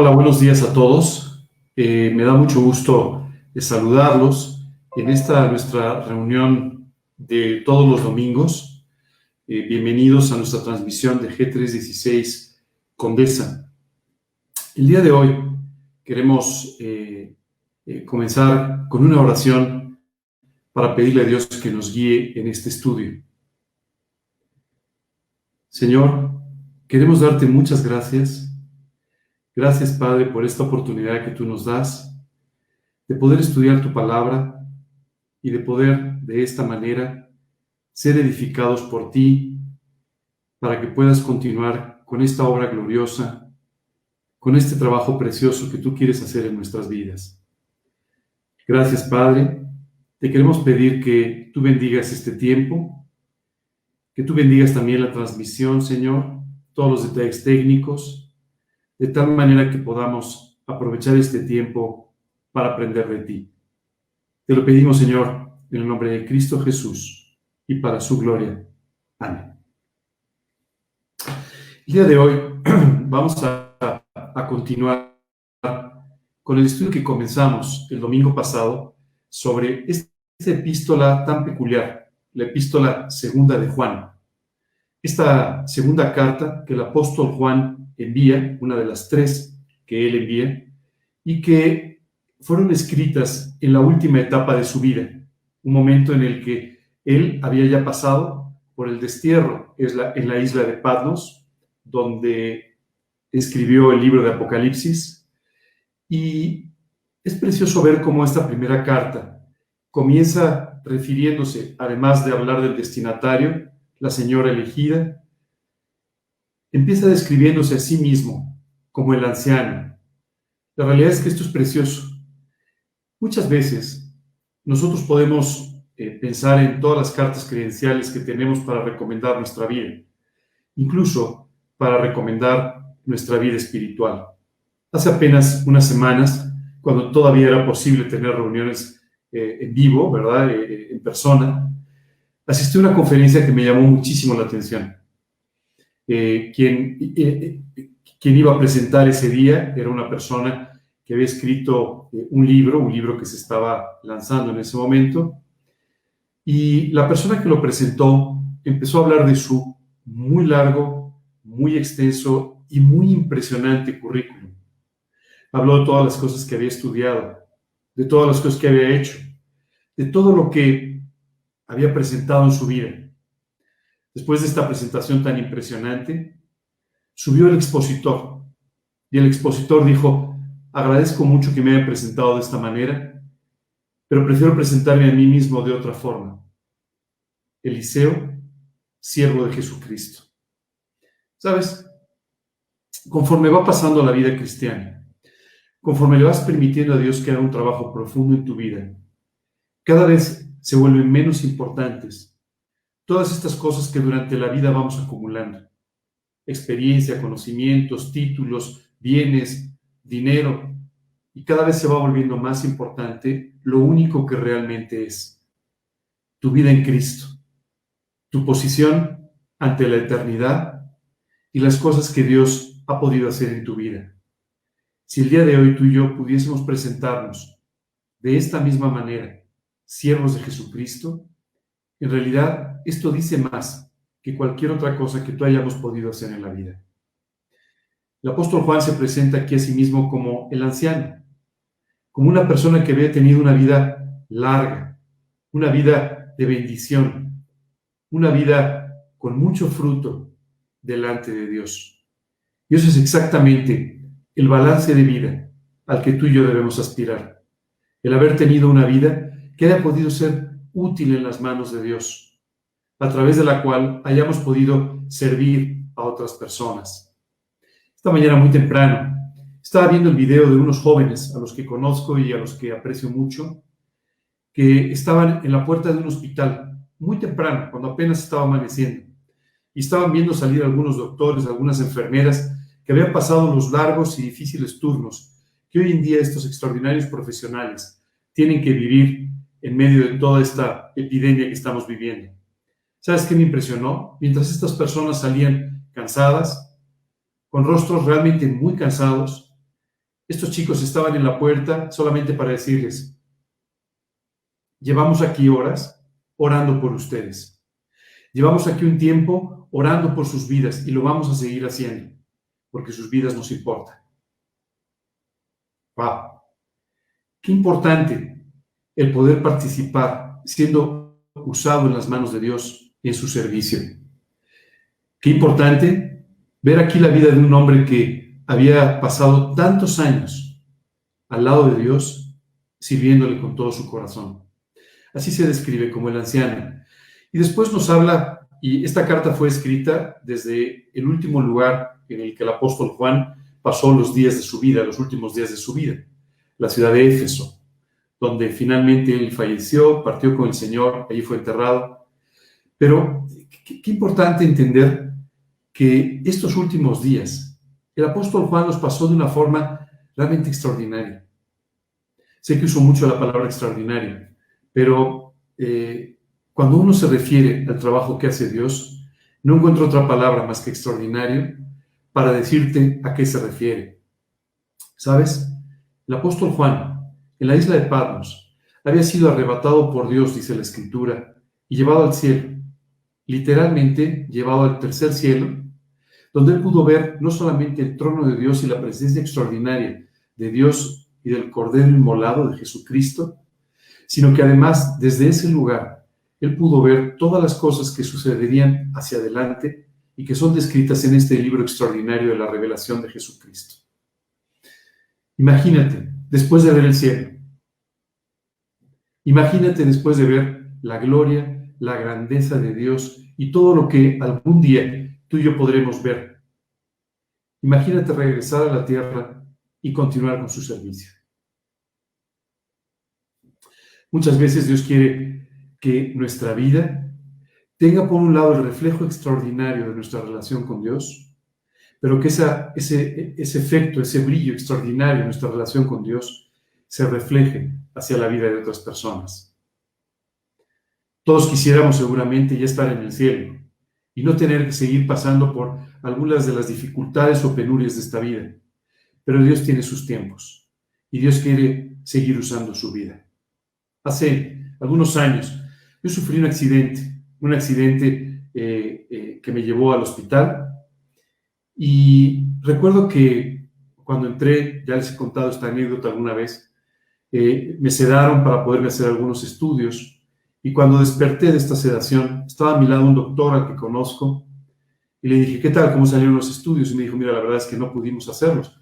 Hola, buenos días a todos. Eh, me da mucho gusto saludarlos en esta nuestra reunión de todos los domingos. Eh, bienvenidos a nuestra transmisión de G316 Condesa. El día de hoy queremos eh, comenzar con una oración para pedirle a Dios que nos guíe en este estudio. Señor, queremos darte muchas gracias Gracias, Padre, por esta oportunidad que tú nos das de poder estudiar tu palabra y de poder de esta manera ser edificados por ti para que puedas continuar con esta obra gloriosa, con este trabajo precioso que tú quieres hacer en nuestras vidas. Gracias, Padre. Te queremos pedir que tú bendigas este tiempo, que tú bendigas también la transmisión, Señor, todos los detalles técnicos, de tal manera que podamos aprovechar este tiempo para aprender de ti. Te lo pedimos, Señor, en el nombre de Cristo Jesús y para su gloria. Amén. El día de hoy vamos a, continuar con el estudio que comenzamos el domingo pasado sobre esta epístola tan peculiar, la epístola segunda de Juan. Esta segunda carta que el apóstol Juan envía, una de las tres que él envía, y que fueron escritas en la última etapa de su vida, un momento en el que él había ya pasado por el destierro en la isla de Patmos, donde escribió el libro de Apocalipsis, y es precioso ver cómo esta primera carta comienza refiriéndose, además de hablar del destinatario, la señora elegida, empieza describiéndose a sí mismo como el anciano. La realidad es que esto es precioso. Muchas veces nosotros podemos eh, pensar en todas las cartas credenciales que tenemos para recomendar nuestra vida, incluso para recomendar nuestra vida espiritual. Hace apenas unas semanas, cuando todavía era posible tener reuniones eh, en vivo, ¿verdad? Eh, en persona, asistí a una conferencia que me llamó muchísimo la atención. Eh, quien, eh, eh, quien iba a presentar ese día era una persona que había escrito un libro, un libro que se estaba lanzando en ese momento, y la persona que lo presentó empezó a hablar de su muy largo, muy extenso y muy impresionante currículum. Habló de todas las cosas que había estudiado, de todas las cosas que había hecho, de todo lo que había presentado en su vida. Después de esta presentación tan impresionante, subió el expositor y el expositor dijo, agradezco mucho que me haya presentado de esta manera, pero prefiero presentarme a mí mismo de otra forma. Eliseo, siervo de Jesucristo. ¿Sabes? Conforme va pasando la vida cristiana, conforme le vas permitiendo a Dios que haga un trabajo profundo en tu vida, cada vez se vuelven menos importantes todas estas cosas que durante la vida vamos acumulando. Experiencia, conocimientos, títulos, bienes, dinero. Y cada vez se va volviendo más importante lo único que realmente es. Tu vida en Cristo. Tu posición ante la eternidad y las cosas que Dios ha podido hacer en tu vida. Si el día de hoy tú y yo pudiésemos presentarnos de esta misma manera, siervos de Jesucristo, en realidad, esto dice más que cualquier otra cosa que tú hayamos podido hacer en la vida. El apóstol Juan se presenta aquí a sí mismo como el anciano, como una persona que había tenido una vida larga, una vida de bendición, una vida con mucho fruto delante de Dios. Y eso es exactamente el balance de vida al que tú y yo debemos aspirar. El haber tenido una vida que haya podido ser útil en las manos de Dios, a través de la cual hayamos podido servir a otras personas. Esta mañana muy temprano estaba viendo el video de unos jóvenes a los que conozco y a los que aprecio mucho, que estaban en la puerta de un hospital muy temprano, cuando apenas estaba amaneciendo, y estaban viendo salir algunos doctores, algunas enfermeras que habían pasado los largos y difíciles turnos que hoy en día estos extraordinarios profesionales tienen que vivir en medio de toda esta epidemia que estamos viviendo. ¿Sabes qué me impresionó? Mientras estas personas salían cansadas, con rostros realmente muy cansados, estos chicos estaban en la puerta solamente para decirles, llevamos aquí horas orando por ustedes. Llevamos aquí un tiempo orando por sus vidas y lo vamos a seguir haciendo, porque sus vidas nos importan. ¡Wow! Qué importante el poder participar siendo usado en las manos de Dios en su servicio. Qué importante ver aquí la vida de un hombre que había pasado tantos años al lado de Dios, sirviéndole con todo su corazón. Así se describe como el anciano. Y después nos habla, y esta carta fue escrita desde el último lugar en el que el apóstol Juan pasó los días de su vida, los últimos días de su vida, la ciudad de Éfeso, donde finalmente él falleció, partió con el Señor, allí fue enterrado. Pero qué, importante entender que estos últimos días, el apóstol Juan los pasó de una forma realmente extraordinaria. Sé que uso mucho la palabra extraordinaria, pero eh, cuando uno se refiere al trabajo que hace Dios, no encuentro otra palabra más que extraordinario para decirte a qué se refiere. ¿Sabes? El apóstol Juan, en la isla de Patmos, había sido arrebatado por Dios, dice la Escritura, y llevado al cielo, literalmente llevado al tercer cielo, donde él pudo ver no solamente el trono de Dios y la presencia extraordinaria de Dios y del Cordero inmolado de Jesucristo, sino que además desde ese lugar él pudo ver todas las cosas que sucederían hacia adelante y que son descritas en este libro extraordinario de la revelación de Jesucristo. Imagínate, después de ver el cielo, imagínate después de ver la gloria, la grandeza de Dios y todo lo que algún día tú y yo podremos ver. Imagínate regresar a la tierra y continuar con su servicio. Muchas veces Dios quiere que nuestra vida tenga por un lado el reflejo extraordinario de nuestra relación con Dios, pero que ese, ese efecto, ese brillo extraordinario de nuestra relación con Dios se refleje hacia la vida de otras personas. Todos quisiéramos seguramente ya estar en el cielo y no tener que seguir pasando por algunas de las dificultades o penurias de esta vida, pero Dios tiene sus tiempos y Dios quiere seguir usando su vida. Hace algunos años yo sufrí un accidente, un accidente eh, eh, que me llevó al hospital. Y recuerdo que cuando entré, ya les he contado esta anécdota alguna vez, eh, me sedaron para poderme hacer algunos estudios y cuando desperté de esta sedación estaba a mi lado un doctor al que conozco y le dije, ¿qué tal? ¿Cómo salieron los estudios? Y me dijo, mira, la verdad es que no pudimos hacerlos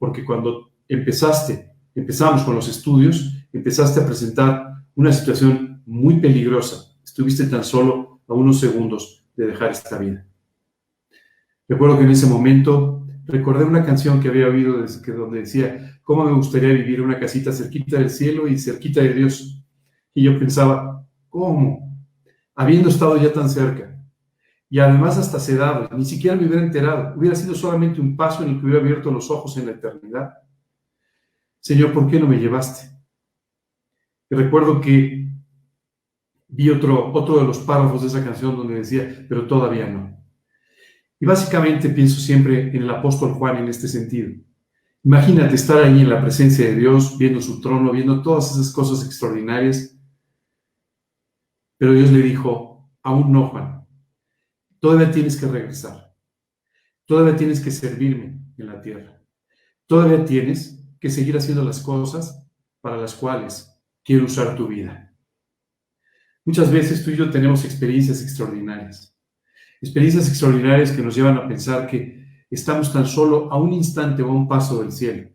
porque cuando empezaste, empezamos con los estudios, empezaste a presentar una situación muy peligrosa. Estuviste tan solo a unos segundos de dejar esta vida. Recuerdo que en ese momento recordé una canción que había oído desde donde decía, ¿cómo me gustaría vivir una casita cerquita del cielo y cerquita de Dios? Y yo pensaba, ¿cómo? Habiendo estado ya tan cerca. Y además hasta sedado, ni siquiera me hubiera enterado. Hubiera sido solamente un paso en el que hubiera abierto los ojos en la eternidad. Señor, ¿por qué no me llevaste? Y recuerdo que vi otro, otro de los párrafos de esa canción donde decía, pero todavía no. Y básicamente pienso siempre en el apóstol Juan en este sentido. Imagínate estar ahí en la presencia de Dios, viendo su trono, viendo todas esas cosas extraordinarias. Pero Dios le dijo, aún no, Juan, todavía tienes que regresar. Todavía tienes que servirme en la tierra. Todavía tienes que seguir haciendo las cosas para las cuales quiero usar tu vida. Muchas veces tú y yo tenemos experiencias extraordinarias. Experiencias extraordinarias que nos llevan a pensar que estamos tan solo a un instante o a un paso del cielo.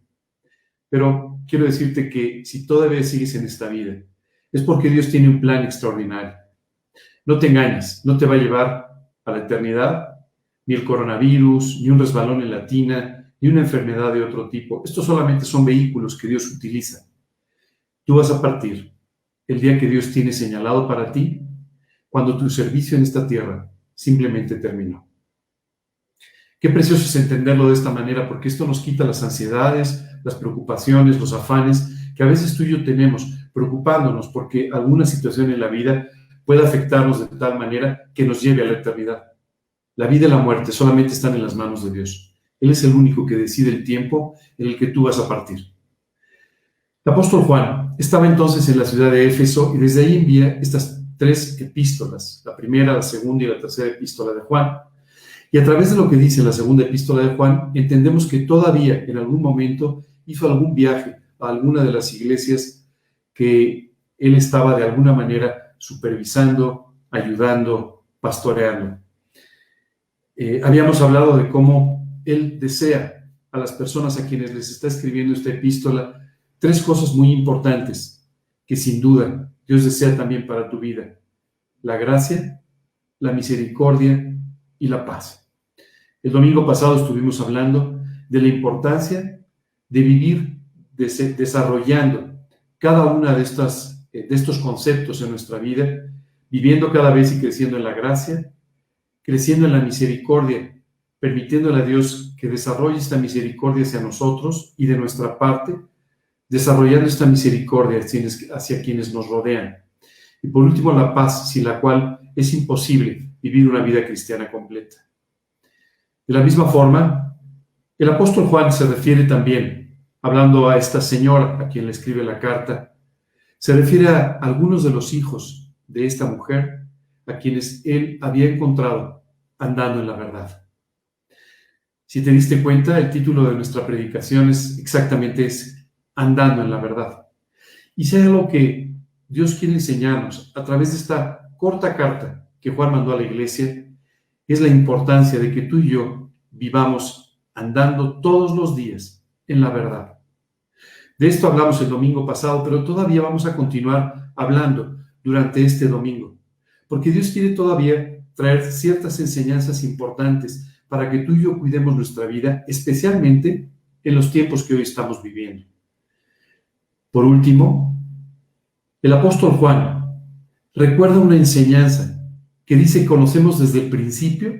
Pero quiero decirte que si todavía sigues en esta vida, es porque Dios tiene un plan extraordinario. No te engañes, no te va a llevar a la eternidad ni el coronavirus, ni un resbalón en la tina, ni una enfermedad de otro tipo. Estos solamente son vehículos que Dios utiliza Tú vas a partir el día que Dios tiene señalado para ti, cuando tu servicio en esta tierra simplemente terminó. Qué precioso es entenderlo de esta manera, porque esto nos quita las ansiedades, las preocupaciones, los afanes que a veces tú y yo tenemos, preocupándonos porque alguna situación en la vida puede afectarnos de tal manera que nos lleve a la eternidad. La vida y la muerte solamente están en las manos de Dios. Él es el único que decide el tiempo en el que tú vas a partir. El apóstol Juan estaba entonces en la ciudad de Éfeso y desde ahí envía estas tres epístolas, la primera, la segunda y la tercera epístola de Juan. Y a través de lo que dice la segunda epístola de Juan, entendemos que todavía en algún momento hizo algún viaje a alguna de las iglesias que él estaba de alguna manera supervisando, ayudando, pastoreando. Eh, habíamos hablado de cómo él desea a las personas a quienes les está escribiendo esta epístola tres cosas muy importantes que sin duda Dios desea también para tu vida. La gracia, la misericordia y la paz. El domingo pasado estuvimos hablando de la importancia de vivir desarrollando cada una de, estas, eh, de estos conceptos en nuestra vida, viviendo cada vez y creciendo en la gracia, creciendo en la misericordia, permitiéndole a Dios que desarrolle esta misericordia hacia nosotros y de nuestra parte, desarrollando esta misericordia hacia quienes nos rodean. Y por último, la paz, sin la cual es imposible vivir una vida cristiana completa. De la misma forma, el apóstol Juan se refiere también, hablando a esta señora a quien le escribe la carta, se refiere a algunos de los hijos de esta mujer a quienes él había encontrado andando en la verdad. Si te diste cuenta, el título de nuestra predicación es exactamente ese, andando en la verdad. Y hay algo que Dios quiere enseñarnos a través de esta corta carta que Juan mandó a la iglesia, es la importancia de que tú y yo vivamos andando todos los días en la verdad. De esto hablamos el domingo pasado, pero todavía vamos a continuar hablando durante este domingo, porque Dios quiere todavía traer ciertas enseñanzas importantes para que tú y yo cuidemos nuestra vida, especialmente en los tiempos que hoy estamos viviendo. Por último, el apóstol Juan recuerda una enseñanza que dice que conocemos desde el principio,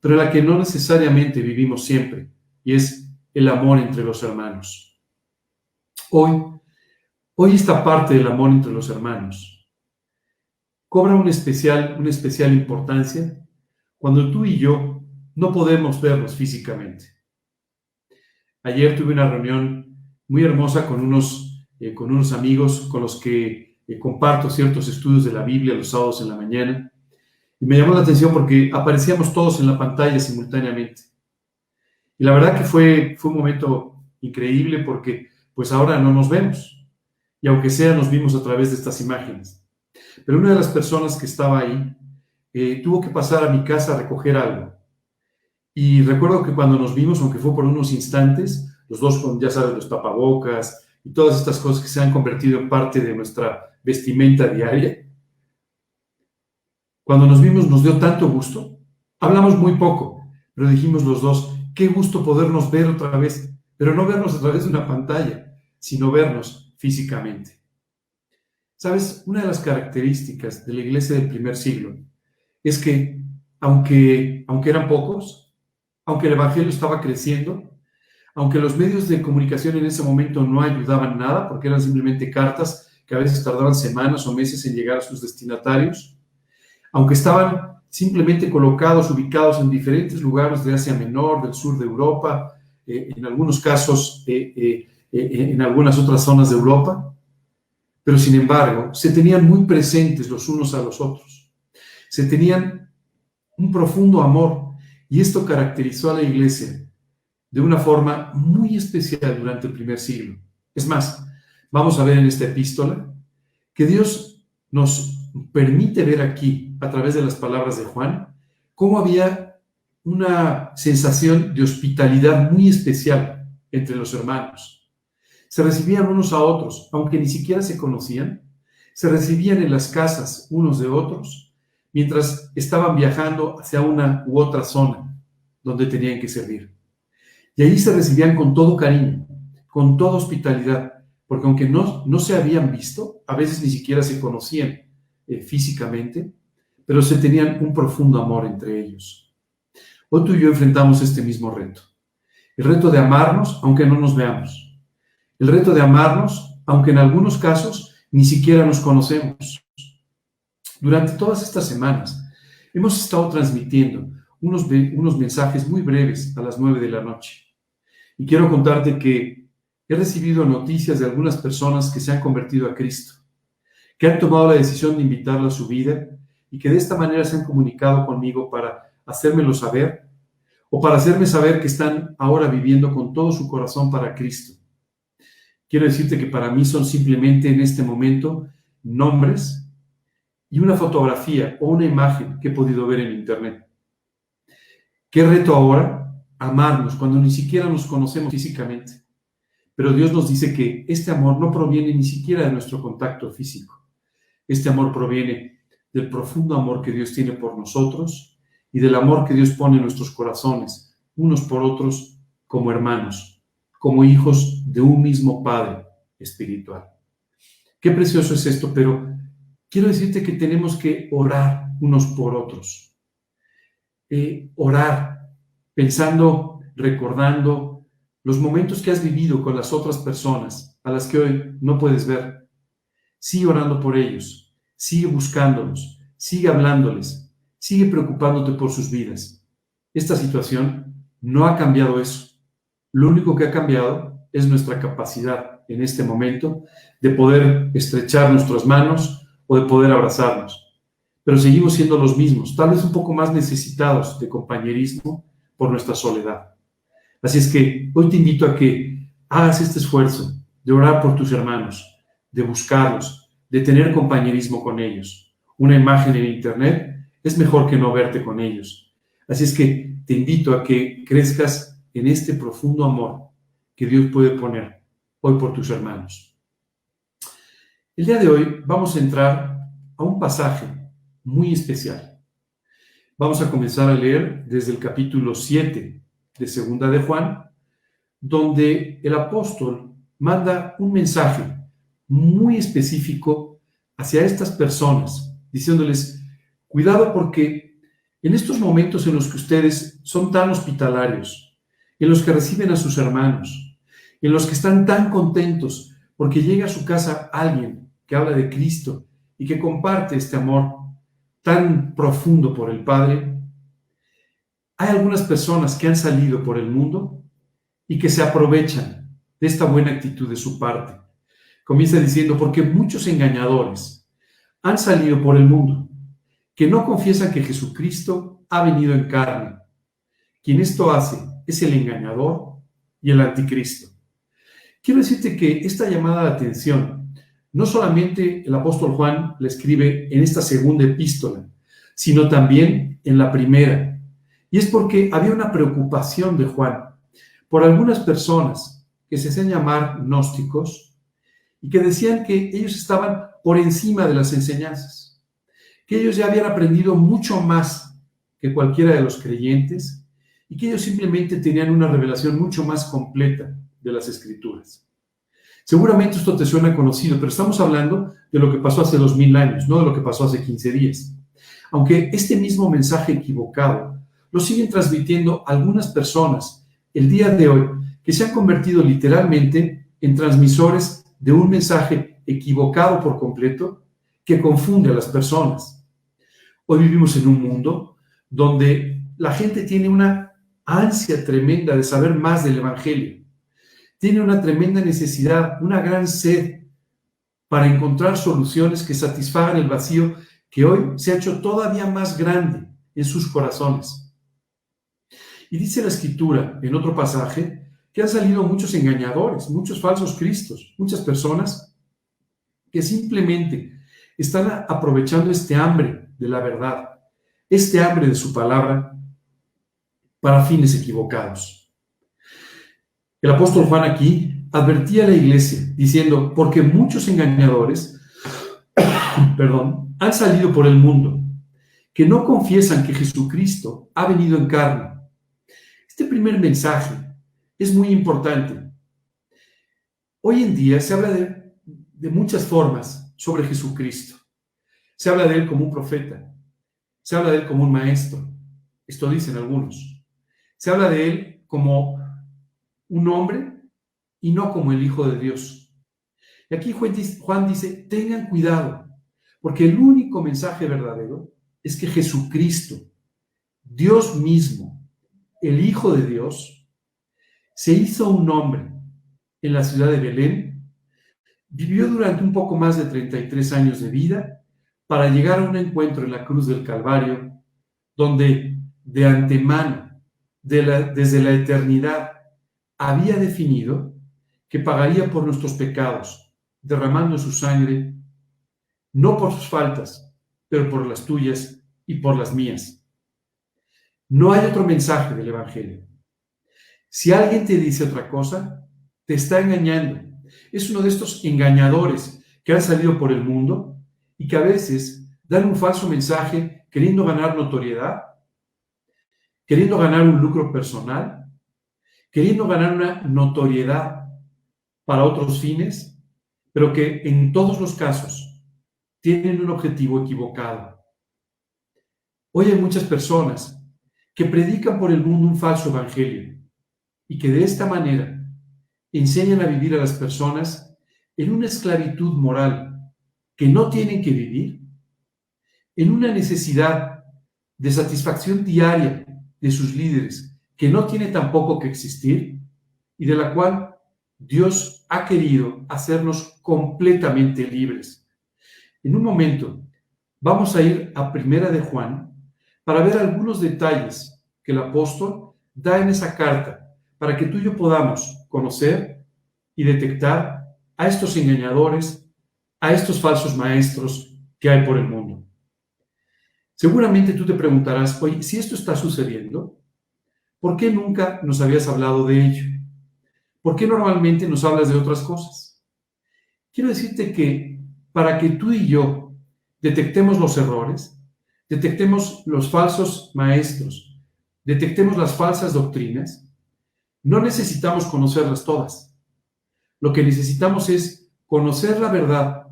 pero la que no necesariamente vivimos siempre, y es el amor entre los hermanos. Hoy, hoy esta parte del amor entre los hermanos cobra una especial, una especial importancia cuando tú y yo no podemos vernos físicamente. Ayer tuve una reunión muy hermosa con unos eh, con unos amigos con los que eh, comparto ciertos estudios de la Biblia los sábados en la mañana. Y me llamó la atención porque aparecíamos todos en la pantalla simultáneamente. Y la verdad que fue, fue un momento increíble porque pues ahora no nos vemos. Y aunque sea, nos vimos a través de estas imágenes. Pero una de las personas que estaba ahí eh, tuvo que pasar a mi casa a recoger algo. Y recuerdo que cuando nos vimos, aunque fue por unos instantes, los dos ya sabes, los tapabocas, y todas estas cosas que se han convertido en parte de nuestra vestimenta diaria. Cuando nos vimos nos dio tanto gusto. Hablamos muy poco, pero dijimos los dos, qué gusto podernos ver otra vez, pero no vernos a través de una pantalla, sino vernos físicamente. Sabes, una de las características de la iglesia del primer siglo es que, aunque, aunque eran pocos, aunque el Evangelio estaba creciendo, aunque los medios de comunicación en ese momento no ayudaban nada, porque eran simplemente cartas que a veces tardaban semanas o meses en llegar a sus destinatarios, aunque estaban simplemente colocados, ubicados en diferentes lugares de Asia Menor, del sur de Europa, eh, en algunos casos eh, eh, en algunas otras zonas de Europa, pero sin embargo se tenían muy presentes los unos a los otros, se tenían un profundo amor y esto caracterizó a la iglesia de una forma muy especial durante el primer siglo. Es más, vamos a ver en esta epístola que Dios nos permite ver aquí, a través de las palabras de Juan, cómo había una sensación de hospitalidad muy especial entre los hermanos. Se recibían unos a otros, aunque ni siquiera se conocían, se recibían en las casas unos de otros, mientras estaban viajando hacia una u otra zona donde tenían que servir. Y allí se recibían con todo cariño, con toda hospitalidad, porque aunque no, no se habían visto, a veces ni siquiera se conocían eh, físicamente, pero se tenían un profundo amor entre ellos. Hoy y yo enfrentamos este mismo reto. El reto de amarnos aunque no nos veamos. El reto de amarnos aunque en algunos casos ni siquiera nos conocemos. Durante todas estas semanas hemos estado transmitiendo unos, unos mensajes muy breves a las nueve de la noche. Y quiero contarte que he recibido noticias de algunas personas que se han convertido a Cristo, que han tomado la decisión de invitarlo a su vida y que de esta manera se han comunicado conmigo para hacérmelo saber o para hacerme saber que están ahora viviendo con todo su corazón para Cristo. Quiero decirte que para mí son simplemente en este momento nombres y una fotografía o una imagen que he podido ver en Internet. ¿Qué reto ahora? Amarnos cuando ni siquiera nos conocemos físicamente. Pero Dios nos dice que este amor no proviene ni siquiera de nuestro contacto físico. Este amor proviene del profundo amor que Dios tiene por nosotros y del amor que Dios pone en nuestros corazones, unos por otros, como hermanos, como hijos de un mismo Padre espiritual. Qué precioso es esto, pero quiero decirte que tenemos que orar unos por otros. Eh, orar pensando, recordando los momentos que has vivido con las otras personas a las que hoy no puedes ver. Sigue orando por ellos, sigue buscándolos, sigue hablándoles, sigue preocupándote por sus vidas. Esta situación no ha cambiado eso. Lo único que ha cambiado es nuestra capacidad en este momento de poder estrechar nuestras manos o de poder abrazarnos pero seguimos siendo los mismos, tal vez un poco más necesitados de compañerismo por nuestra soledad. Así es que hoy te invito a que hagas este esfuerzo de orar por tus hermanos, de buscarlos, de tener compañerismo con ellos. Una imagen en internet es mejor que no verte con ellos. Así es que te invito a que crezcas en este profundo amor que Dios puede poner hoy por tus hermanos. El día de hoy vamos a entrar a un pasaje muy especial. Vamos a comenzar a leer desde el capítulo 7 de Segunda de Juan, donde el apóstol manda un mensaje muy específico hacia estas personas, diciéndoles, cuidado porque en estos momentos en los que ustedes son tan hospitalarios, en los que reciben a sus hermanos, en los que están tan contentos porque llega a su casa alguien que habla de Cristo y que comparte este amor tan profundo por el Padre, hay algunas personas que han salido por el mundo y que se aprovechan de esta buena actitud de su parte. Comienza diciendo, porque muchos engañadores han salido por el mundo, que no confiesan que Jesucristo ha venido en carne. Quien esto hace es el engañador y el anticristo. Quiero decirte que esta llamada de atención no solamente el apóstol Juan le escribe en esta segunda epístola, sino también en la primera. Y es porque había una preocupación de Juan por algunas personas que se hacían llamar gnósticos y que decían que ellos estaban por encima de las enseñanzas, que ellos ya habían aprendido mucho más que cualquiera de los creyentes y que ellos simplemente tenían una revelación mucho más completa de las escrituras. Seguramente esto te suena conocido, pero estamos hablando de lo que pasó hace dos mil años, no de lo que pasó hace 15 días. Aunque este mismo mensaje equivocado lo siguen transmitiendo algunas personas el día de hoy que se han convertido literalmente en transmisores de un mensaje equivocado por completo que confunde a las personas. Hoy vivimos en un mundo donde la gente tiene una ansia tremenda de saber más del Evangelio tiene una tremenda necesidad, una gran sed para encontrar soluciones que satisfagan el vacío que hoy se ha hecho todavía más grande en sus corazones. Y dice la escritura en otro pasaje que han salido muchos engañadores, muchos falsos cristos, muchas personas que simplemente están aprovechando este hambre de la verdad, este hambre de su palabra para fines equivocados. El apóstol Juan aquí advertía a la iglesia diciendo, porque muchos engañadores, perdón, han salido por el mundo, que no confiesan que Jesucristo ha venido en carne. Este primer mensaje es muy importante. Hoy en día se habla de, de muchas formas sobre Jesucristo. Se habla de él como un profeta, se habla de él como un maestro, esto dicen algunos. Se habla de él como un hombre y no como el Hijo de Dios. Y aquí Juan dice, tengan cuidado, porque el único mensaje verdadero es que Jesucristo Dios mismo, el Hijo de Dios, se hizo un hombre en la ciudad de Belén, vivió durante un poco más de 33 años de vida para llegar a un encuentro en la cruz del Calvario, donde de antemano, desde la eternidad, había definido que pagaría por nuestros pecados, derramando su sangre, no por sus faltas, pero por las tuyas y por las mías. No hay otro mensaje del Evangelio. Si alguien te dice otra cosa, te está engañando. Es uno de estos engañadores que han salido por el mundo y que a veces dan un falso mensaje queriendo ganar notoriedad, queriendo ganar un lucro personal, queriendo ganar una notoriedad para otros fines, pero que en todos los casos tienen un objetivo equivocado. Hoy hay muchas personas que predican por el mundo un falso evangelio y que de esta manera enseñan a vivir a las personas en una esclavitud moral que no tienen que vivir, en una necesidad de satisfacción diaria de sus líderes que no tiene tampoco que existir y de la cual Dios ha querido hacernos completamente libres. En un momento vamos a ir a Primera de Juan para ver algunos detalles que el apóstol da en esa carta para que tú y yo podamos conocer y detectar a estos engañadores, a estos falsos maestros que hay por el mundo. Seguramente tú te preguntarás, oye, si esto está sucediendo, ¿por qué nunca nos habías hablado de ello? ¿Por qué normalmente nos hablas de otras cosas? Quiero decirte que para que tú y yo detectemos los errores, detectemos los falsos maestros, detectemos las falsas doctrinas, no necesitamos conocerlas todas. Lo que necesitamos es conocer la verdad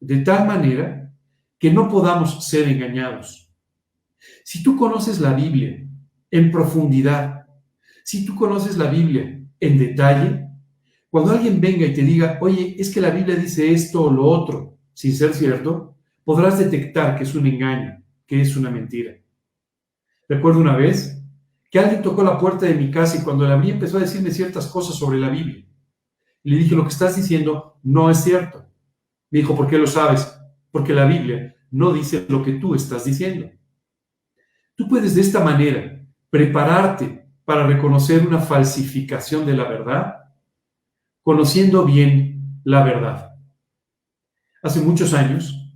de tal manera que no podamos ser engañados. Si tú conoces la Biblia en profundidad, si tú conoces la Biblia en detalle, cuando alguien venga y te diga, oye, es que la Biblia dice esto o lo otro, sin ser cierto, podrás detectar que es un engaño, que es una mentira. Recuerdo una vez que alguien tocó la puerta de mi casa y cuando la abrí empezó a decirme ciertas cosas sobre la Biblia. Le dije, lo que estás diciendo no es cierto. Me dijo, ¿por qué lo sabes? Porque la Biblia no dice lo que tú estás diciendo. Tú puedes de esta manera prepararte para reconocer una falsificación de la verdad, conociendo bien la verdad. Hace muchos años,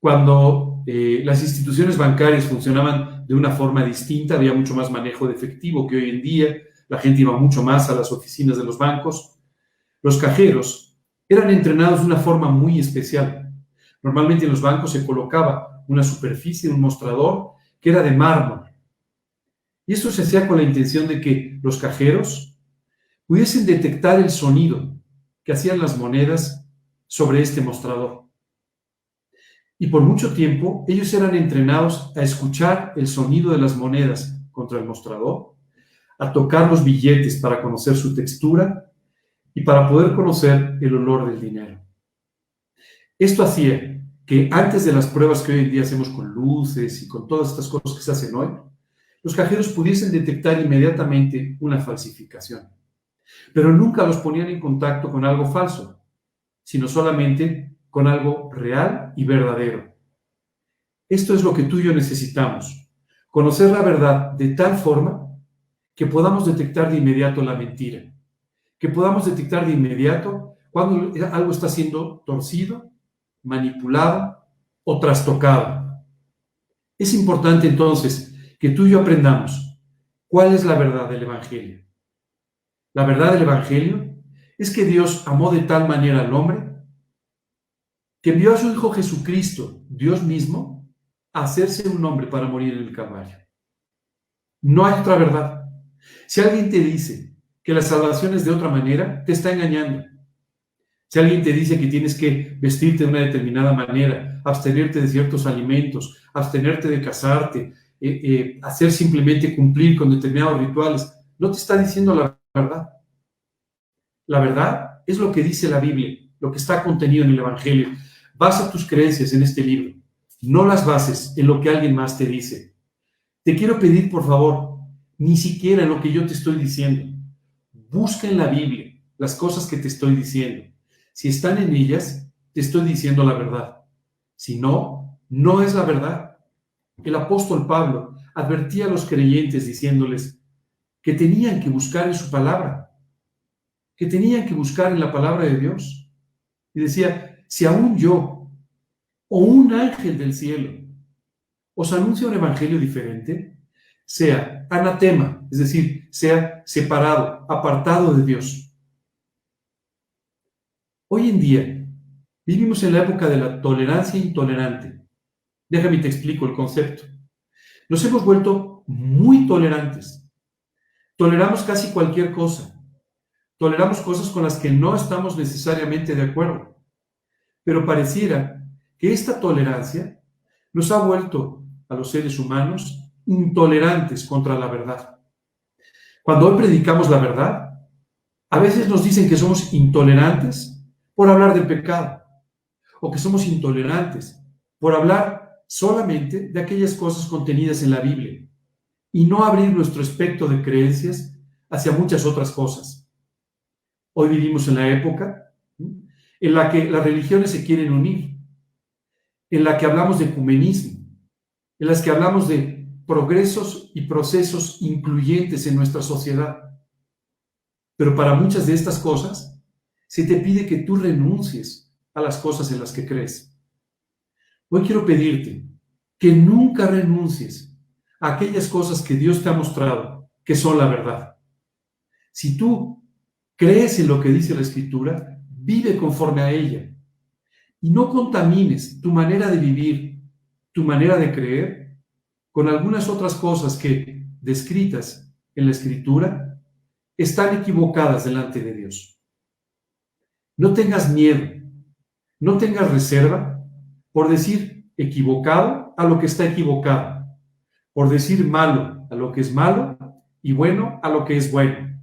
cuando eh, las instituciones bancarias funcionaban de una forma distinta, había mucho más manejo de efectivo que hoy en día, la gente iba mucho más a las oficinas de los bancos, los cajeros eran entrenados de una forma muy especial. Normalmente en los bancos se colocaba una superficie, un mostrador, que era de mármol. Y esto se hacía con la intención de que los cajeros pudiesen detectar el sonido que hacían las monedas sobre este mostrador. Y por mucho tiempo ellos eran entrenados a escuchar el sonido de las monedas contra el mostrador, a tocar los billetes para conocer su textura y para poder conocer el olor del dinero. Esto hacía que antes de las pruebas que hoy en día hacemos con luces y con todas estas cosas que se hacen hoy, los cajeros pudiesen detectar inmediatamente una falsificación. Pero nunca los ponían en contacto con algo falso, sino solamente con algo real y verdadero. Esto es lo que tú y yo necesitamos, conocer la verdad de tal forma que podamos detectar de inmediato la mentira, que podamos detectar de inmediato cuando algo está siendo torcido manipulada o trastocada. Es importante entonces que tú y yo aprendamos cuál es la verdad del Evangelio. La verdad del Evangelio es que Dios amó de tal manera al hombre que envió a su Hijo Jesucristo, Dios mismo, a hacerse un hombre para morir en el Calvario. No hay otra verdad. Si alguien te dice que la salvación es de otra manera, te está engañando. Si alguien te dice que tienes que vestirte de una determinada manera, abstenerte de ciertos alimentos, abstenerte de casarte, eh, eh, hacer simplemente cumplir con determinados rituales, no te está diciendo la verdad. La verdad es lo que dice la Biblia, lo que está contenido en el Evangelio. Basa tus creencias en este libro, no las bases en lo que alguien más te dice. te quiero pedir, por favor, ni siquiera en lo que yo te estoy diciendo. Busca en la Biblia las cosas que te estoy diciendo. Si están en ellas, te estoy diciendo la verdad. Si no, no es la verdad. El apóstol Pablo advertía a los creyentes diciéndoles que tenían que buscar en su palabra, que tenían que buscar en la palabra de Dios. Y decía, si aún yo o un ángel del cielo os anuncia un evangelio diferente, sea anatema, es decir, sea separado, apartado de Dios. Hoy en día vivimos en la época de la tolerancia intolerante. Déjame te explico el concepto. Nos hemos vuelto muy tolerantes. Toleramos casi cualquier cosa. Toleramos cosas con las que no estamos necesariamente de acuerdo. Pero pareciera que esta tolerancia nos ha vuelto a los seres humanos intolerantes contra la verdad. Cuando hoy predicamos la verdad, a veces nos dicen que somos intolerantes por hablar del pecado o que somos intolerantes por hablar solamente de aquellas cosas contenidas en la Biblia y no abrir nuestro espectro de creencias hacia muchas otras cosas. Hoy vivimos en la época en la que las religiones se quieren unir, en la que hablamos de ecumenismo, en las que hablamos de progresos y procesos incluyentes en nuestra sociedad. Pero para muchas de estas cosas se te pide que tú renuncies a las cosas en las que crees. Hoy quiero pedirte que nunca renuncies a aquellas cosas que Dios te ha mostrado que son la verdad. Si tú crees en lo que dice la Escritura, vive conforme a ella y no contamines tu manera de vivir, tu manera de creer, con algunas otras cosas que, descritas en la Escritura, están equivocadas delante de Dios. No tengas miedo, no tengas reserva por decir equivocado a lo que está equivocado, por decir malo a lo que es malo y bueno a lo que es bueno.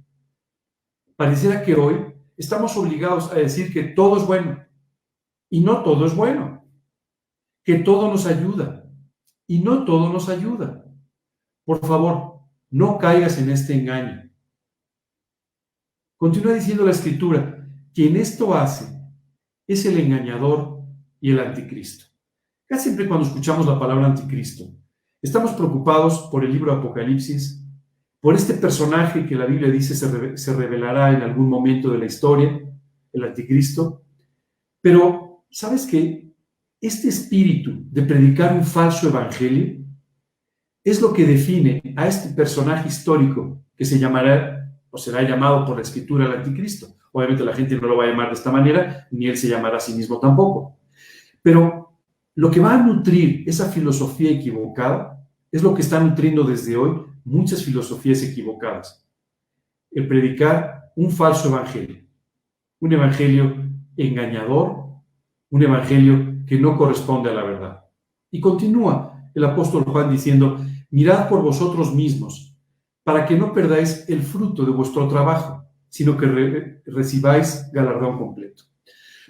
Pareciera que hoy estamos obligados a decir que todo es bueno y no todo es bueno, que todo nos ayuda y no todo nos ayuda. Por favor, no caigas en este engaño. Continúa diciendo la escritura, quien esto hace es el engañador y el anticristo. Casi siempre cuando escuchamos la palabra anticristo, estamos preocupados por el libro Apocalipsis, por este personaje que la Biblia dice se, se revelará en algún momento de la historia, el anticristo, pero ¿sabes qué? Este espíritu de predicar un falso evangelio es lo que define a este personaje histórico que se llamará o será llamado por la escritura el anticristo. Obviamente la gente no lo va a llamar de esta manera, ni él se llamará a sí mismo tampoco. Pero lo que va a nutrir esa filosofía equivocada es lo que está nutriendo desde hoy muchas filosofías equivocadas. El predicar un falso evangelio, un evangelio engañador, un evangelio que no corresponde a la verdad. Y continúa el apóstol Juan diciendo, mirad por vosotros mismos, para que no perdáis el fruto de vuestro trabajo, sino que recibáis galardón completo.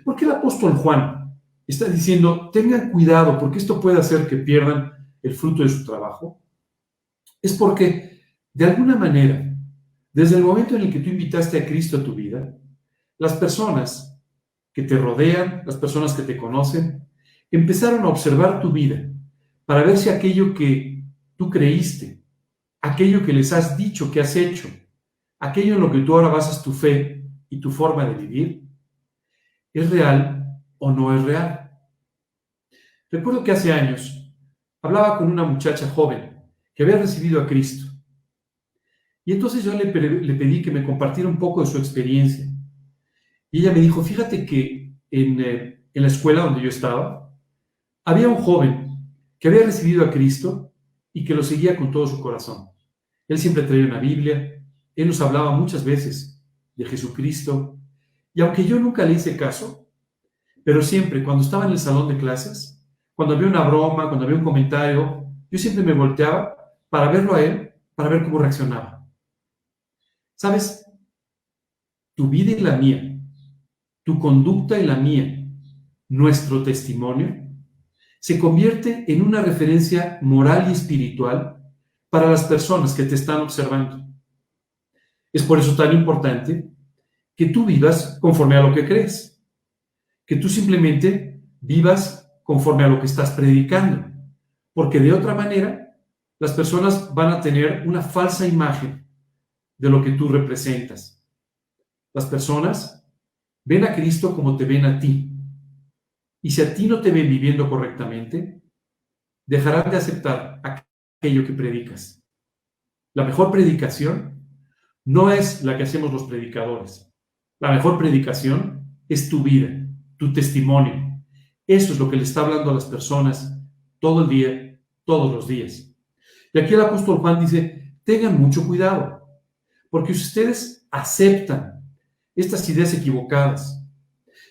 ¿Por qué el apóstol Juan está diciendo, tengan cuidado, porque esto puede hacer que pierdan el fruto de su trabajo? Es porque, de alguna manera, desde el momento en el que tú invitaste a Cristo a tu vida, las personas que te rodean, las personas que te conocen, empezaron a observar tu vida para ver si aquello que tú creíste, aquello que les has dicho que has hecho, aquello en lo que tú ahora basas tu fe y tu forma de vivir, es real o no es real. Recuerdo que hace años hablaba con una muchacha joven que había recibido a Cristo. Y entonces yo le, pedí que me compartiera un poco de su experiencia. Y ella me dijo, fíjate que eh, en, la escuela donde yo estaba, había un joven que había recibido a Cristo y que lo seguía con todo su corazón. Él siempre traía una Biblia, él nos hablaba muchas veces de Jesucristo, y aunque yo nunca le hice caso, pero siempre cuando estaba en el salón de clases, cuando había una broma, cuando había un comentario, yo siempre me volteaba para verlo a él, para ver cómo reaccionaba. ¿Sabes? Tu vida y la mía tu conducta y la mía, nuestro testimonio, se convierte en una referencia moral y espiritual para las personas que te están observando. Es por eso tan importante que tú vivas conforme a lo que crees, que tú simplemente vivas conforme a lo que estás predicando, porque de otra manera las personas van a tener una falsa imagen de lo que tú representas. Las personas ven a Cristo como te ven a ti. Y si a ti no te ven viviendo correctamente, dejarán de aceptar aquello que predicas. La mejor predicación no es la que hacemos los predicadores. La mejor predicación es tu vida, tu testimonio. Eso es lo que le está hablando a las personas todo el día, todos los días. Y aquí el apóstol Juan dice, tengan mucho cuidado, porque si ustedes aceptan estas ideas equivocadas,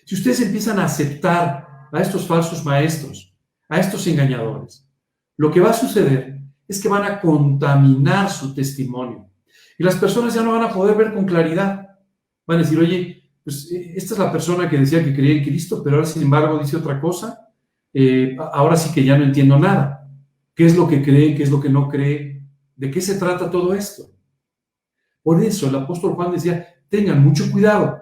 si ustedes empiezan a aceptar a estos falsos maestros, a estos engañadores, lo que va a suceder es que van a contaminar su testimonio. Y las personas ya no van a poder ver con claridad. Van a decir, oye, pues eh, esta es la persona que decía que creía en Cristo, pero ahora sin embargo dice otra cosa. Eh, ahora sí que ya no entiendo nada qué es lo que cree, qué es lo que no cree, de qué se trata todo esto. Por eso el apóstol Juan decía, tengan mucho cuidado,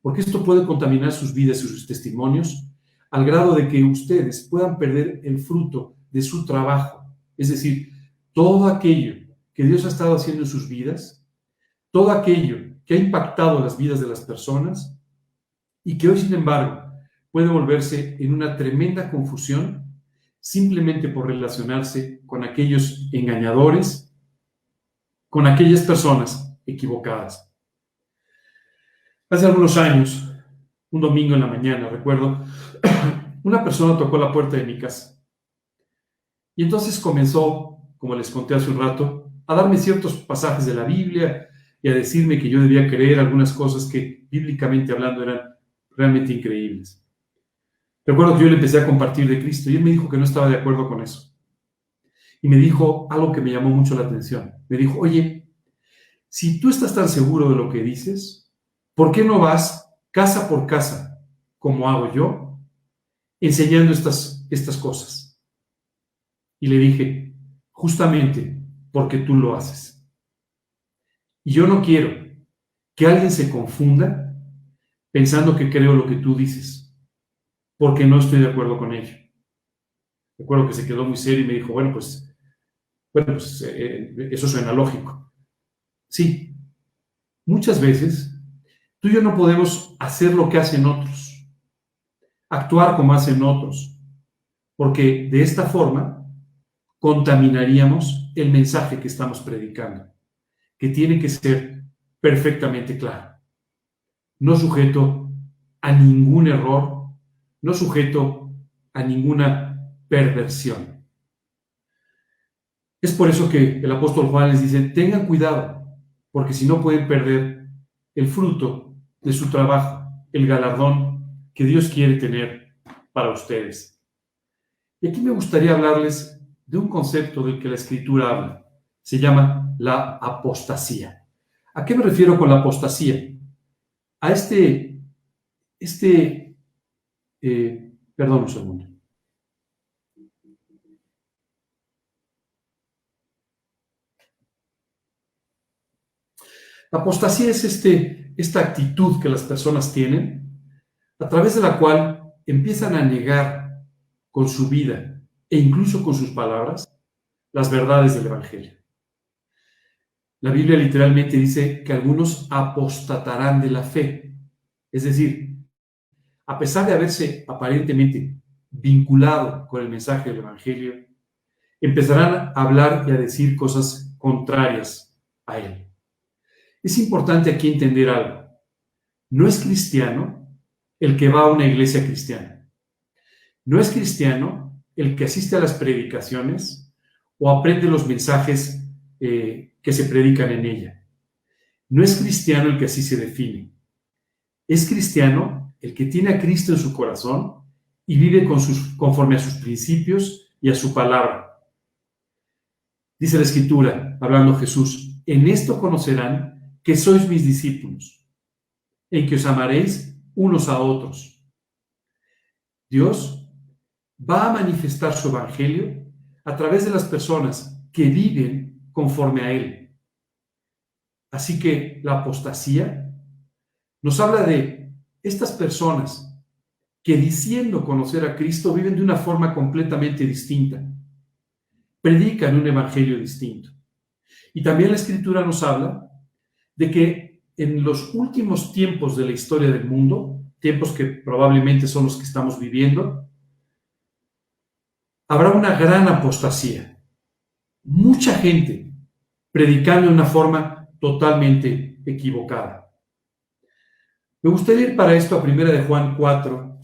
porque esto puede contaminar sus vidas y sus testimonios al grado de que ustedes puedan perder el fruto de su trabajo. Es decir, todo aquello que Dios ha estado haciendo en sus vidas, todo aquello que ha impactado las vidas de las personas y que hoy, sin embargo, puede volverse en una tremenda confusión simplemente por relacionarse con aquellos engañadores, con aquellas personas equivocadas. Hace algunos años, un domingo en la mañana, recuerdo, una persona tocó la puerta de mi casa. Y entonces comenzó, como les conté hace un rato, a darme ciertos pasajes de la Biblia y a decirme que yo debía creer algunas cosas que bíblicamente hablando eran realmente increíbles. Recuerdo que yo le empecé a compartir de Cristo y él me dijo que no estaba de acuerdo con eso. Y me dijo algo que me llamó mucho la atención. Me dijo, oye, si tú estás tan seguro de lo que dices, ¿por qué no vas casa por casa, como hago yo, enseñando estas, estas cosas? Y le dije, justamente porque tú lo haces. Y yo no quiero que alguien se confunda pensando que creo lo que tú dices porque no estoy de acuerdo con ello. Recuerdo que se quedó muy serio y me dijo, bueno, pues, bueno, pues eh, eh, eso suena lógico. Sí, muchas veces tú y yo no podemos hacer lo que hacen otros, actuar como hacen otros, porque de esta forma contaminaríamos el mensaje que estamos predicando, que tiene que ser perfectamente claro, no sujeto a ningún error no sujeto a ninguna perversión. Es por eso que el apóstol Juan les dice, tengan cuidado, porque si no pueden perder el fruto de su trabajo, el galardón que Dios quiere tener para ustedes. Y aquí me gustaría hablarles de un concepto del que la escritura habla. Se llama la apostasía. ¿A qué me refiero con la apostasía? A este, este eh, perdón un segundo. La apostasía es este, esta actitud que las personas tienen a través de la cual empiezan a negar con su vida e incluso con sus palabras las verdades del Evangelio. La Biblia literalmente dice que algunos apostatarán de la fe, es decir, a pesar de haberse aparentemente vinculado con el mensaje del Evangelio, empezarán a hablar y a decir cosas contrarias a él. Es importante aquí entender algo. No es cristiano el que va a una iglesia cristiana. No es cristiano el que asiste a las predicaciones o aprende los mensajes eh, que se predican en ella. No es cristiano el que así se define. Es cristiano el que tiene a Cristo en su corazón y vive con sus, conforme a sus principios y a su palabra. Dice la Escritura, hablando Jesús, en esto conocerán que sois mis discípulos, en que os amaréis unos a otros. Dios va a manifestar su evangelio a través de las personas que viven conforme a Él. Así que la apostasía nos habla de estas personas que diciendo conocer a Cristo viven de una forma completamente distinta, predican un evangelio distinto. Y también la escritura nos habla de que en los últimos tiempos de la historia del mundo, tiempos que probablemente son los que estamos viviendo, habrá una gran apostasía. Mucha gente predicando de una forma totalmente equivocada. Me gustaría ir para esto a 1 de Juan 4,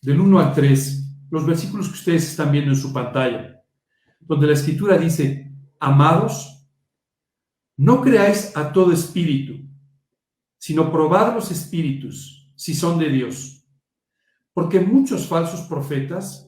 del 1 al 3, los versículos que ustedes están viendo en su pantalla, donde la escritura dice, amados, no creáis a todo espíritu, sino probad los espíritus, si son de Dios, porque muchos falsos profetas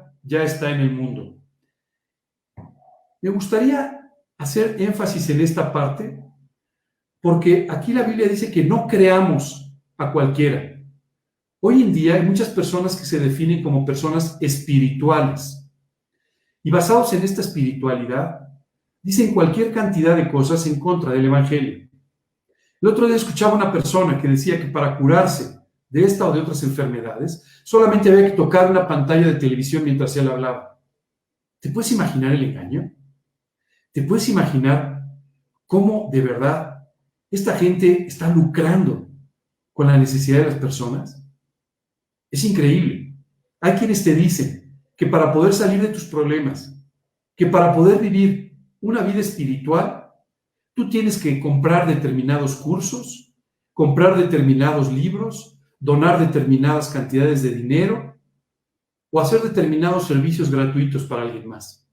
ya está en el mundo. Me gustaría hacer énfasis en esta parte porque aquí la Biblia dice que no creamos a cualquiera. Hoy en día hay muchas personas que se definen como personas espirituales y basados en esta espiritualidad dicen cualquier cantidad de cosas en contra del Evangelio. El otro día escuchaba una persona que decía que para curarse de esta o de otras enfermedades solamente había que tocar una pantalla de televisión mientras él hablaba. ¿Te puedes imaginar el engaño? ¿Te puedes imaginar cómo de verdad esta gente está lucrando con la necesidad de las personas? Es increíble. Hay quienes te dicen que para poder salir de tus problemas, que para poder vivir una vida espiritual, tú tienes que comprar determinados cursos, comprar determinados libros, donar determinadas cantidades de dinero o hacer determinados servicios gratuitos para alguien más.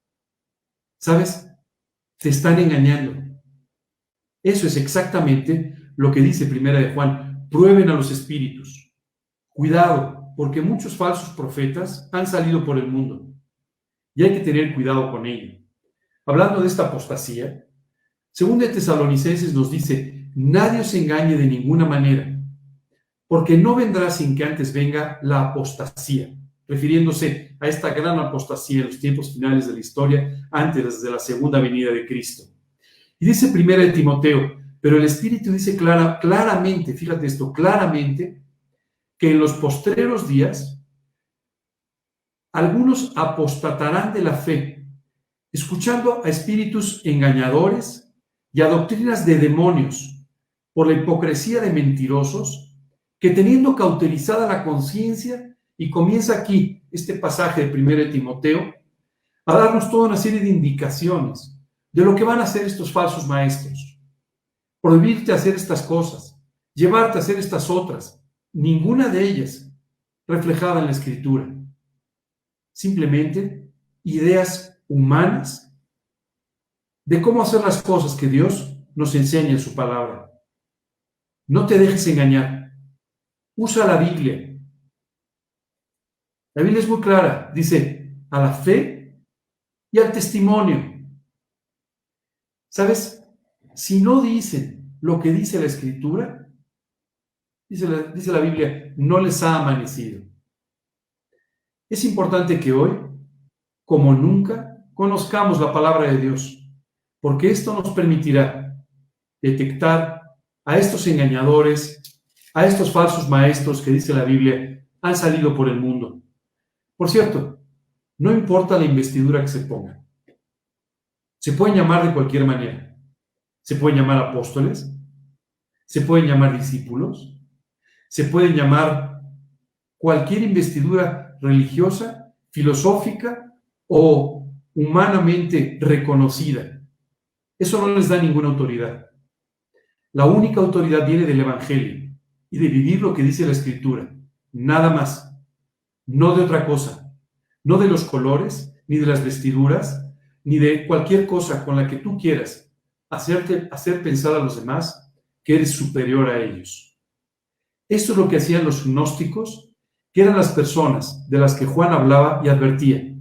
¿Sabes? Te están engañando. Eso es exactamente lo que dice Primera de Juan. Prueben a los espíritus. Cuidado, porque muchos falsos profetas han salido por el mundo y hay que tener cuidado con ello. Hablando de esta apostasía, según de Tesalonicenses nos dice, nadie os engañe de ninguna manera, porque no vendrá sin que antes venga la apostasía, refiriéndose a esta gran apostasía en los tiempos finales de la historia, antes de la segunda venida de Cristo. Y dice primera de Timoteo, pero el Espíritu dice clara, claramente, fíjate esto, claramente, que en los postreros días algunos apostatarán de la fe, escuchando a espíritus engañadores y a doctrinas de demonios, por la hipocresía de mentirosos, que teniendo cautelizada la conciencia, y comienza aquí este pasaje de 1 Timoteo, a darnos toda una serie de indicaciones de lo que van a hacer estos falsos maestros. Prohibirte hacer estas cosas, llevarte a hacer estas otras, ninguna de ellas reflejada en la escritura. Simplemente ideas humanas de cómo hacer las cosas que Dios nos enseña en su palabra. No te dejes engañar. Usa la Biblia. La Biblia es muy clara. Dice, a la fe y al testimonio. ¿Sabes? Si no dicen lo que dice la escritura, Dice la, Biblia, no les ha amanecido. Es importante que hoy, como nunca, conozcamos la palabra de Dios, porque esto nos permitirá detectar a estos engañadores, a estos falsos maestros que dice la Biblia, han salido por el mundo. Por cierto, no importa la investidura que se ponga. Se pueden llamar de cualquier manera. Se pueden llamar apóstoles, se pueden llamar discípulos, se puede llamar cualquier investidura religiosa, filosófica o humanamente reconocida. Eso no les da ninguna autoridad. La única autoridad viene del Evangelio y de vivir lo que dice la Escritura. Nada más. No de otra cosa. No de los colores, ni de las vestiduras, ni de cualquier cosa con la que tú quieras hacerte, hacer pensar a los demás que eres superior a ellos. Esto es lo que hacían los gnósticos, que eran las personas de las que Juan hablaba y advertía,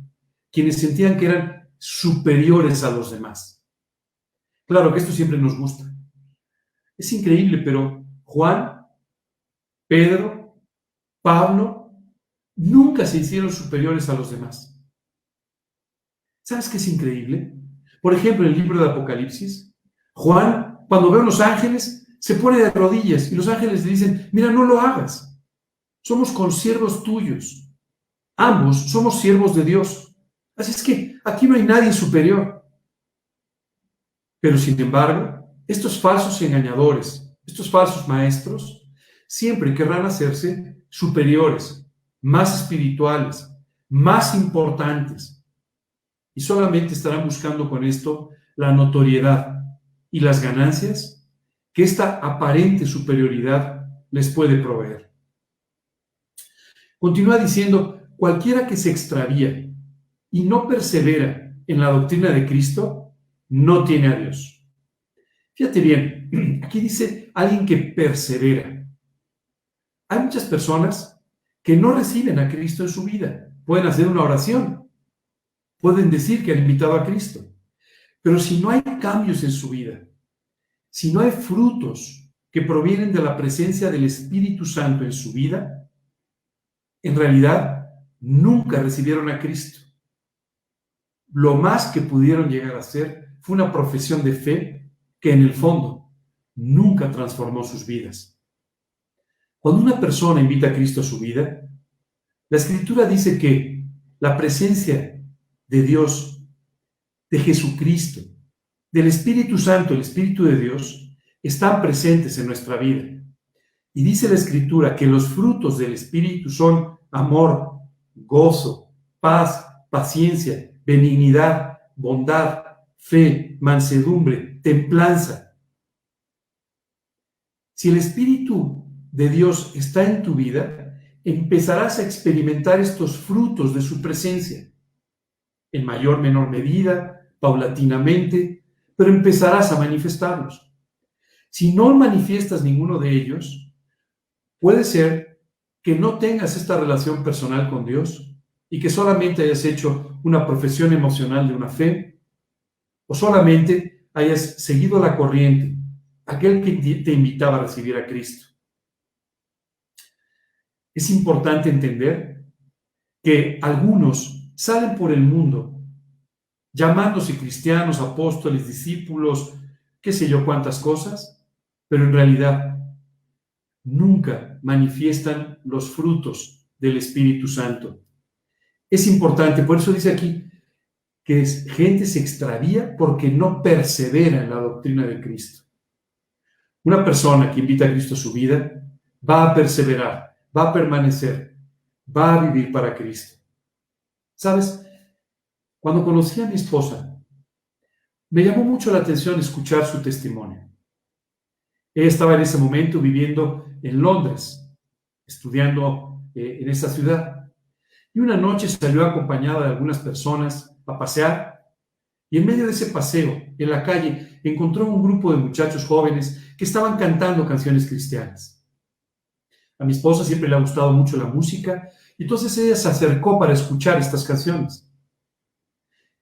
quienes sentían que eran superiores a los demás. Claro que esto siempre nos gusta. Es increíble, pero Juan, Pedro, Pablo, nunca se hicieron superiores a los demás. ¿Sabes qué es increíble? Por ejemplo, en el libro de Apocalipsis, Juan, cuando ve a los ángeles, se pone de rodillas y los ángeles le dicen, mira, no lo hagas. Somos consiervos tuyos. Ambos somos siervos de Dios. Así es que aquí no hay nadie superior. Pero sin embargo, estos falsos engañadores, estos falsos maestros, siempre querrán hacerse superiores, más espirituales, más importantes, y solamente estarán buscando con esto la notoriedad y las ganancias que esta aparente superioridad les puede proveer. Continúa diciendo, cualquiera que se extravía y no persevera en la doctrina de Cristo, no tiene a Dios. Fíjate bien, aquí dice alguien que persevera. Hay muchas personas que no reciben a Cristo en su vida. Pueden hacer una oración, pueden decir que han invitado a Cristo. Pero si no hay cambios en su vida, si no hay frutos que provienen de la presencia del Espíritu Santo en su vida, en realidad nunca recibieron a Cristo. Lo más que pudieron llegar a ser fue una profesión de fe que en el fondo nunca transformó sus vidas. Cuando una persona invita a Cristo a su vida, la Escritura dice que la presencia de Dios, de Jesucristo, del Espíritu Santo, el Espíritu de Dios, están presentes en nuestra vida. Y dice la Escritura que los frutos del Espíritu son amor, gozo, paz, paciencia, benignidad, bondad, fe, mansedumbre, templanza. Si el Espíritu de Dios está en tu vida, empezarás a experimentar estos frutos de su presencia en mayor menor medida, paulatinamente, pero empezarás a manifestarlos. Si no manifiestas ninguno de ellos, puede ser que no tengas esta relación personal con Dios y que solamente hayas hecho una profesión emocional de una fe o solamente hayas seguido la corriente, aquel que te invitaba a recibir a Cristo. Es importante entender que algunos salen por el mundo llamándose cristianos, apóstoles, discípulos, qué sé yo cuántas cosas, pero en realidad nunca manifiestan los frutos del Espíritu Santo. Es importante, por eso dice aquí que gente se extravía porque no persevera en la doctrina de Cristo. Una persona que invita a Cristo a su vida va a perseverar, va a permanecer, va a vivir para Cristo. ¿Sabes? Cuando conocí a mi esposa, me llamó mucho la atención escuchar su testimonio. Ella estaba en ese momento viviendo en Londres, estudiando eh, en esa ciudad. Y una noche salió acompañada de algunas personas a pasear. Y en medio de ese paseo, en la calle, encontró un grupo de muchachos jóvenes que estaban cantando canciones cristianas. A mi esposa siempre le ha gustado mucho la música y entonces ella se acercó para escuchar estas canciones.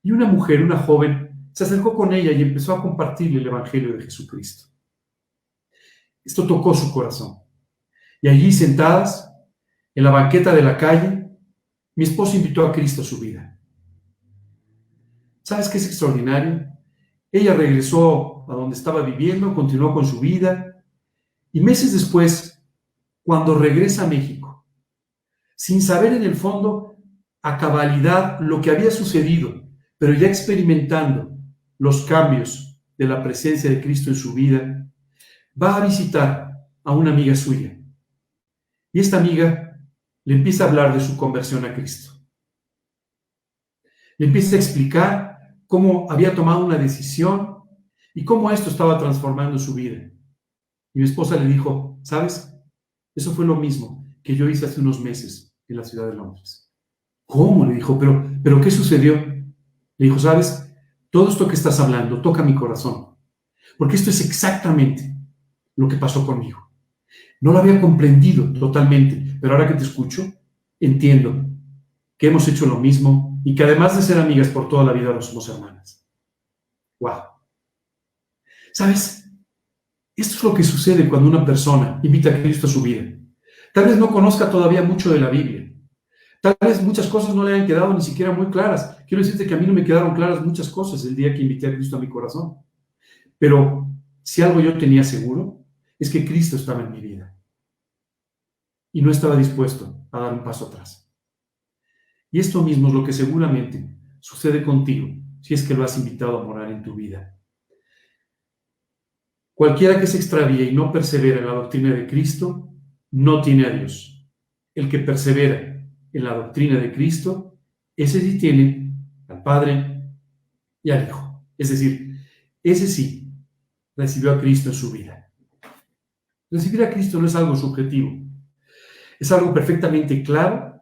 Y una mujer, una joven, se acercó con ella y empezó a compartirle el Evangelio de Jesucristo. Esto tocó su corazón. Y allí sentadas, en la banqueta de la calle, mi esposo invitó a Cristo a su vida. ¿Sabes qué es extraordinario? Ella regresó a donde estaba viviendo, continuó con su vida y meses después, cuando regresa a México, sin saber en el fondo a cabalidad lo que había sucedido, pero ya experimentando los cambios de la presencia de Cristo en su vida, va a visitar a una amiga suya. Y esta amiga le empieza a hablar de su conversión a Cristo. Le empieza a explicar cómo había tomado una decisión y cómo esto estaba transformando su vida. Y mi esposa le dijo, ¿sabes? Eso fue lo mismo que yo hice hace unos meses en la ciudad de Londres. ¿Cómo? Le dijo, pero, pero ¿qué sucedió? Le dijo, sabes, todo esto que estás hablando toca mi corazón. Porque esto es exactamente lo que pasó conmigo. No lo había comprendido totalmente, pero ahora que te escucho, entiendo que hemos hecho lo mismo y que además de ser amigas por toda la vida, no somos hermanas. ¡Wow! ¿Sabes? Esto es lo que sucede cuando una persona invita a Cristo a su vida. Tal vez no conozca todavía mucho de la Biblia. Tal vez muchas cosas no le hayan quedado ni siquiera muy claras. Quiero decirte que a mí no me quedaron claras muchas cosas el día que invité a Cristo a mi corazón. Pero si algo yo tenía seguro, es que Cristo estaba en mi vida. Y no estaba dispuesto a dar un paso atrás. Y esto mismo es lo que seguramente sucede contigo si es que lo has invitado a morar en tu vida. Cualquiera que se extravíe y no persevera en la doctrina de Cristo, no tiene a Dios. El que persevera en la doctrina de Cristo, ese sí tiene al Padre y al Hijo. Es decir, ese sí recibió a Cristo en su vida. Recibir a Cristo no es algo subjetivo, es algo perfectamente claro,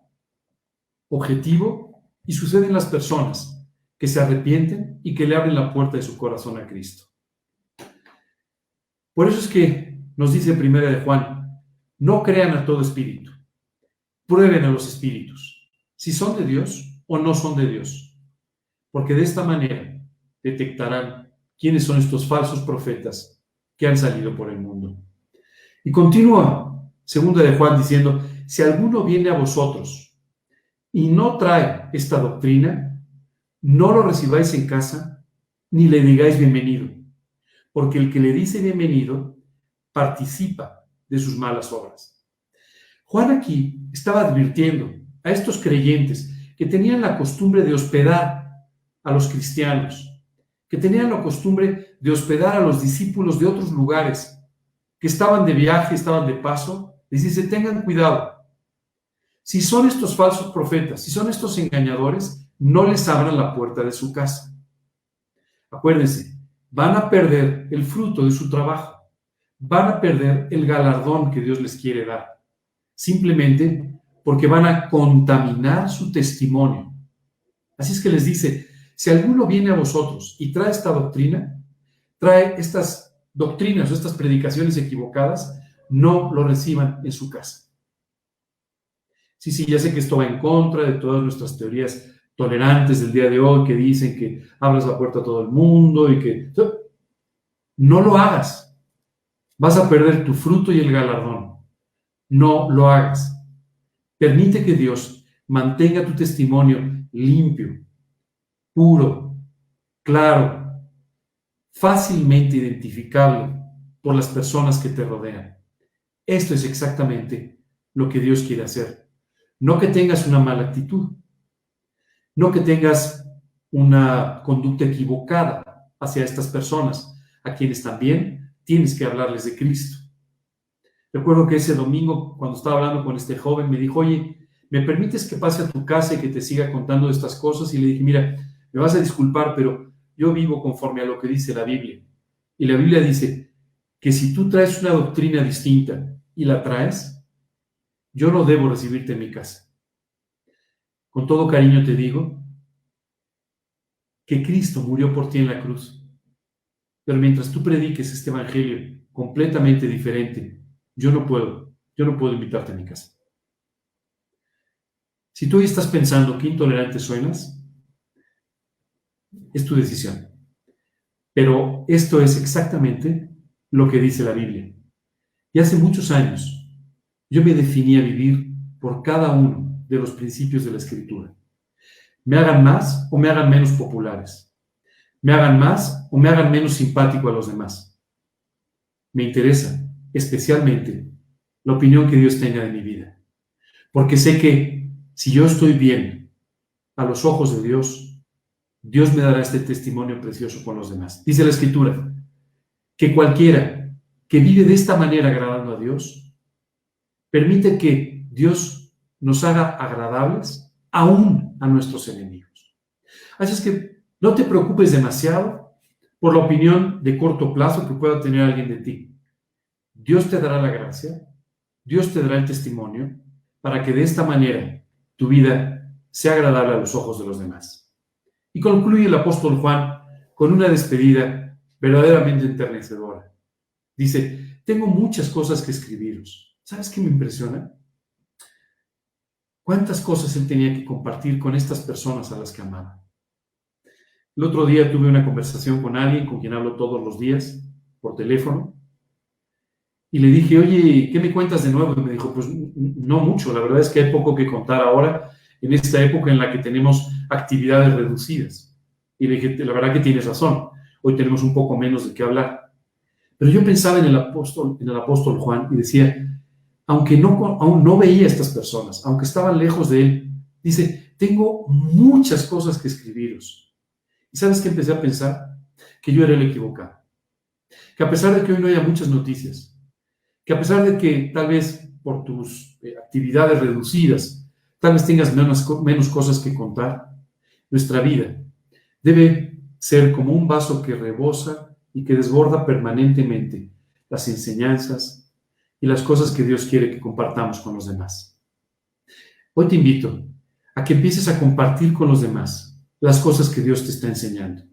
objetivo y sucede en las personas que se arrepienten y que le abren la puerta de su corazón a Cristo. Por eso es que nos dice Primera de Juan, no crean a todo espíritu, prueben a los espíritus, si son de Dios o no son de Dios, porque de esta manera detectarán quiénes son estos falsos profetas que han salido por el mundo. Y continúa segunda de Juan diciendo, si alguno viene a vosotros y no trae esta doctrina, no lo recibáis en casa ni le digáis bienvenido porque el que le dice bienvenido participa de sus malas obras. Juan aquí estaba advirtiendo a estos creyentes que tenían la costumbre de hospedar a los cristianos, que tenían la costumbre de hospedar a los discípulos de otros lugares, que estaban de viaje, estaban de paso, les dice, tengan cuidado. Si son estos falsos profetas, si son estos engañadores, no les abran la puerta de su casa. Acuérdense, van a perder el fruto de su trabajo, van a perder el galardón que Dios les quiere dar, simplemente porque van a contaminar su testimonio. Así es que les dice, si alguno viene a vosotros y trae esta doctrina, trae estas doctrinas o estas predicaciones equivocadas, no lo reciban en su casa. Sí, sí, ya sé que esto va en contra de todas nuestras teorías tolerantes del día de hoy que dicen que abras la puerta a todo el mundo y que... No lo hagas. Vas a perder tu fruto y el galardón. No lo hagas. Permite que Dios mantenga tu testimonio limpio, puro, claro, fácilmente identificable por las personas que te rodean. Esto es exactamente lo que Dios quiere hacer. No que tengas una mala actitud, no que tengas una conducta equivocada hacia estas personas, a quienes también tienes que hablarles de Cristo. Recuerdo que ese domingo, cuando estaba hablando con este joven, me dijo, oye, ¿me permites que pase a tu casa y que te siga contando estas cosas? Y le dije, mira, me vas a disculpar, pero yo vivo conforme a lo que dice la Biblia. Y la Biblia dice que si tú traes una doctrina distinta y la traes, yo no debo recibirte en mi casa. Con todo cariño te digo que Cristo murió por ti en la cruz. Pero mientras tú prediques este evangelio completamente diferente, yo no puedo, yo no puedo invitarte a mi casa. Si tú hoy estás pensando que intolerante suenas, es tu decisión. Pero esto es exactamente lo que dice la Biblia. Y hace muchos años yo me definí a vivir por cada uno de los principios de la escritura. Me hagan más o me hagan menos populares. Me hagan más o me hagan menos simpático a los demás. Me interesa especialmente la opinión que Dios tenga de mi vida. Porque sé que si yo estoy bien a los ojos de Dios, Dios me dará este testimonio precioso con los demás. Dice la escritura que cualquiera que vive de esta manera agradando a Dios, permite que Dios nos haga agradables aún a nuestros enemigos. Así es que no te preocupes demasiado por la opinión de corto plazo que pueda tener alguien de ti. Dios te dará la gracia, Dios te dará el testimonio para que de esta manera tu vida sea agradable a los ojos de los demás. Y concluye el apóstol Juan con una despedida verdaderamente enternecedora. Dice, tengo muchas cosas que escribiros. ¿Sabes qué me impresiona? ¿Cuántas cosas él tenía que compartir con estas personas a las que amaba? El otro día tuve una conversación con alguien con quien hablo todos los días por teléfono y le dije, oye, ¿qué me cuentas de nuevo? Y me dijo, pues no mucho, la verdad es que hay poco que contar ahora en esta época en la que tenemos actividades reducidas. Y le dije, la verdad que tienes razón, hoy tenemos un poco menos de qué hablar. Pero yo pensaba en el apóstol, en el apóstol Juan y decía, aunque no, aún no veía a estas personas, aunque estaban lejos de él, dice, tengo muchas cosas que escribiros. ¿Y sabes qué empecé a pensar? Que yo era el equivocado. Que a pesar de que hoy no haya muchas noticias, que a pesar de que tal vez por tus eh, actividades reducidas, tal vez tengas menos, menos cosas que contar, nuestra vida debe ser como un vaso que rebosa y que desborda permanentemente las enseñanzas, y las cosas que Dios quiere que compartamos con los demás. Hoy te invito a que empieces a compartir con los demás las cosas que Dios te está enseñando.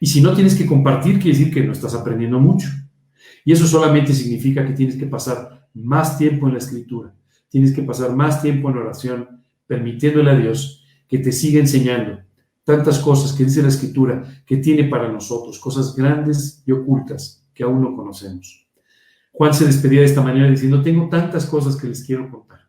Y si no tienes que compartir, quiere decir que no estás aprendiendo mucho. Y eso solamente significa que tienes que pasar más tiempo en la escritura, tienes que pasar más tiempo en oración, permitiéndole a Dios que te siga enseñando tantas cosas que dice la escritura que tiene para nosotros, cosas grandes y ocultas que aún no conocemos. Juan se despedía de esta manera diciendo, tengo tantas cosas que les quiero contar,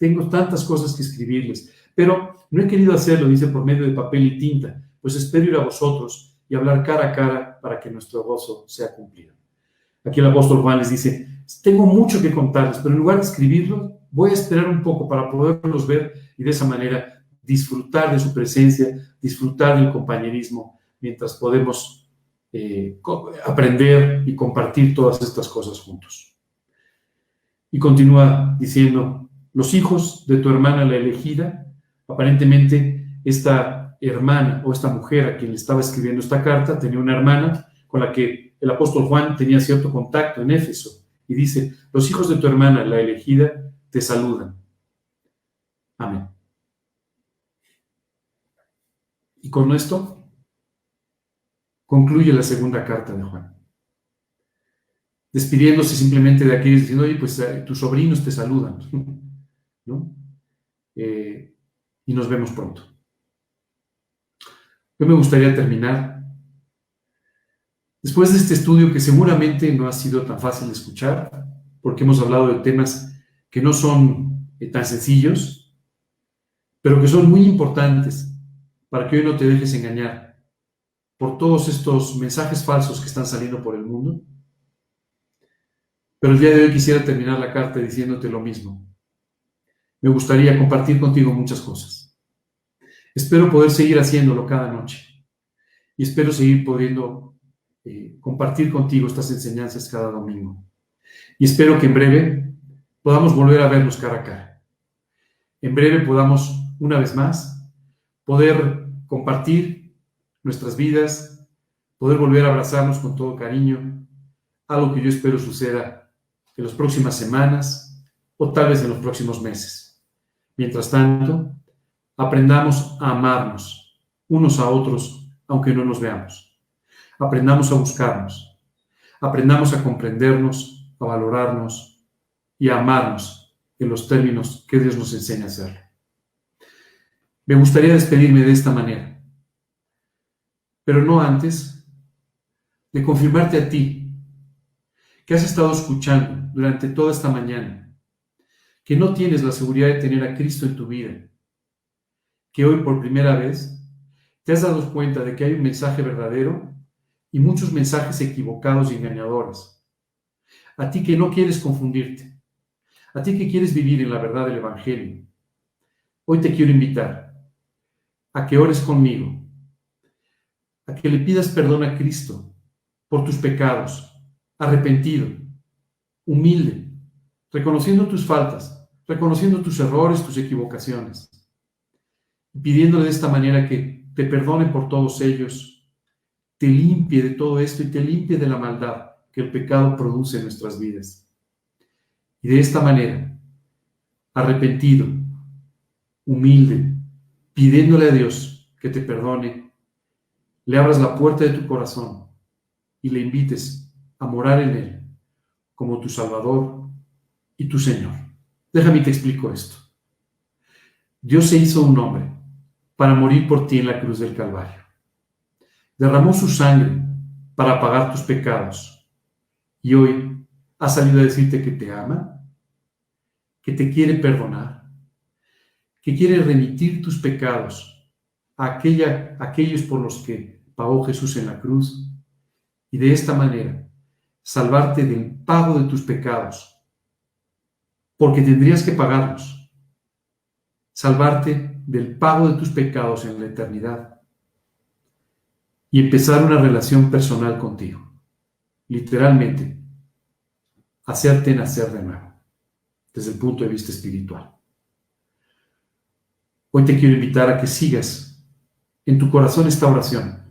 tengo tantas cosas que escribirles, pero no he querido hacerlo, dice, por medio de papel y tinta, pues espero ir a vosotros y hablar cara a cara para que nuestro gozo sea cumplido. Aquí el apóstol Juan les dice, tengo mucho que contarles, pero en lugar de escribirlo, voy a esperar un poco para poderlos ver y de esa manera disfrutar de su presencia, disfrutar del compañerismo, mientras podemos eh, aprender y compartir todas estas cosas juntos. Y continúa diciendo, los hijos de tu hermana la elegida, aparentemente esta hermana o esta mujer a quien le estaba escribiendo esta carta tenía una hermana con la que el apóstol Juan tenía cierto contacto en Éfeso. Y dice, los hijos de tu hermana la elegida te saludan. Amén. Y con esto concluye la segunda carta de Juan. Despidiéndose simplemente de aquellos diciendo, oye, pues eh, tus sobrinos te saludan. Eh, y nos vemos pronto. Yo me gustaría terminar, después de este estudio que seguramente no ha sido tan fácil de escuchar, porque hemos hablado de temas que no son eh, tan sencillos, pero que son muy importantes para que hoy no te dejes engañar por todos estos mensajes falsos que están saliendo por el mundo. Pero el día de hoy quisiera terminar la carta diciéndote lo mismo. Me gustaría compartir contigo muchas cosas. Espero poder seguir haciéndolo cada noche. Y espero seguir pudiendo eh, compartir contigo estas enseñanzas cada domingo. Y espero que en breve podamos volver a vernos cara a cara. En breve podamos, una vez más, poder compartir nuestras vidas, poder volver a abrazarnos con todo cariño, algo que yo espero suceda en las próximas semanas o tal vez en los próximos meses. Mientras tanto, aprendamos a amarnos unos a otros, aunque no nos veamos. Aprendamos a buscarnos, aprendamos a comprendernos, a valorarnos y a amarnos en los términos que Dios nos enseña a hacerlo. Me gustaría despedirme de esta manera pero no antes de confirmarte a ti que has estado escuchando durante toda esta mañana, que no tienes la seguridad de tener a Cristo en tu vida, que hoy por primera vez te has dado cuenta de que hay un mensaje verdadero y muchos mensajes equivocados y engañadores. A ti que no quieres confundirte, a ti que quieres vivir en la verdad del Evangelio, hoy te quiero invitar a que ores conmigo a que le pidas perdón a Cristo por tus pecados, arrepentido, humilde, reconociendo tus faltas, reconociendo tus errores, tus equivocaciones, pidiéndole de esta manera que te perdone por todos ellos, te limpie de todo esto y te limpie de la maldad que el pecado produce en nuestras vidas. Y de esta manera, arrepentido, humilde, pidiéndole a Dios que te perdone le abras la puerta de tu corazón y le invites a morar en Él como tu Salvador y tu Señor. Déjame te explico esto. Dios se hizo un hombre para morir por ti en la cruz del Calvario. Derramó su sangre para pagar tus pecados. Y hoy ha salido a decirte que te ama, que te quiere perdonar, que quiere remitir tus pecados a, aquella, aquellos por los que pagó Jesús en la cruz y de esta manera salvarte del pago de tus pecados, porque tendrías que pagarlos, salvarte del pago de tus pecados en la eternidad y empezar una relación personal contigo, literalmente, hacerte nacer de nuevo, desde el punto de vista espiritual. Hoy te quiero invitar a que sigas en tu corazón esta oración,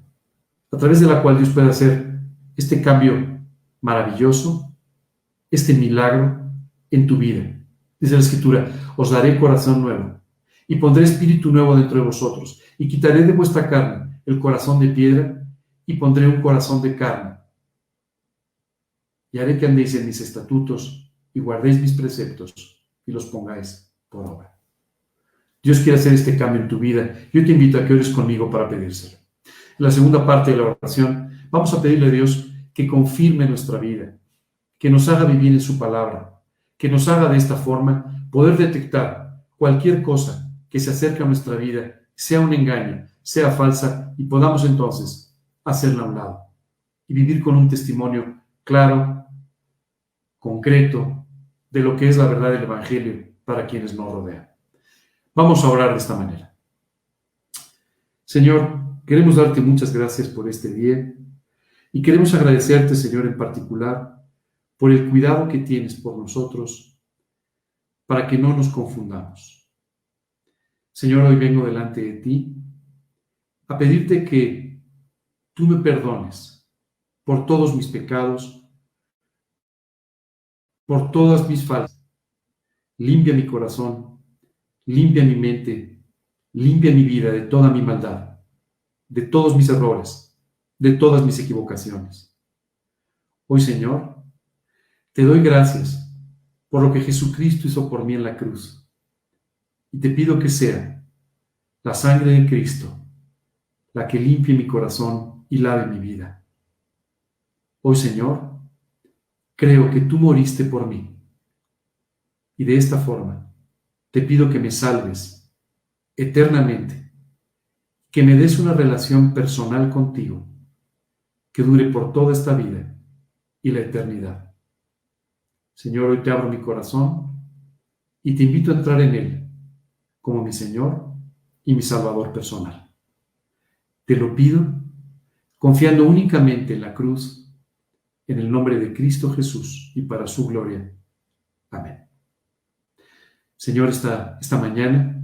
a través de la cual Dios puede hacer este cambio maravilloso, este milagro en tu vida. Dice la Escritura, os daré corazón nuevo y pondré espíritu nuevo dentro de vosotros y quitaré de vuestra carne el corazón de piedra y pondré un corazón de carne. Y haré que andéis en mis estatutos y guardéis mis preceptos y los pongáis por obra. Dios quiere hacer este cambio en tu vida. Yo te invito a que ores conmigo para pedírselo. La segunda parte de la oración, vamos a pedirle a Dios que confirme nuestra vida, que nos haga vivir en su palabra, que nos haga de esta forma poder detectar cualquier cosa que se acerque a nuestra vida, sea un engaño, sea falsa, y podamos entonces hacerla a un lado y vivir con un testimonio claro, concreto, de lo que es la verdad del Evangelio para quienes nos rodean. Vamos a orar de esta manera. Señor, queremos darte muchas gracias por este día y queremos agradecerte, Señor, en particular, por el cuidado que tienes por nosotros, para que no nos confundamos. Señor, hoy vengo delante de ti a pedirte que tú me perdones por todos mis pecados, por todas mis faltas. Limpia mi corazón, limpia mi mente, limpia mi vida de toda mi maldad, de todos mis errores de todas mis equivocaciones. Hoy, Señor, te doy gracias por lo que Jesucristo hizo por mí en la cruz. Y te pido que sea la sangre de Cristo la que limpie mi corazón y lave mi vida. Hoy, Señor, creo que tú moriste por mí. Y de esta forma te pido que me salves eternamente, que me des una relación personal contigo que dure por toda esta vida y la eternidad. Señor, hoy te abro mi corazón y te invito a entrar en él como mi Señor y mi Salvador personal. Te lo pido confiando únicamente en la cruz, en el nombre de Cristo Jesús y para su gloria. Amén. Señor, esta, esta mañana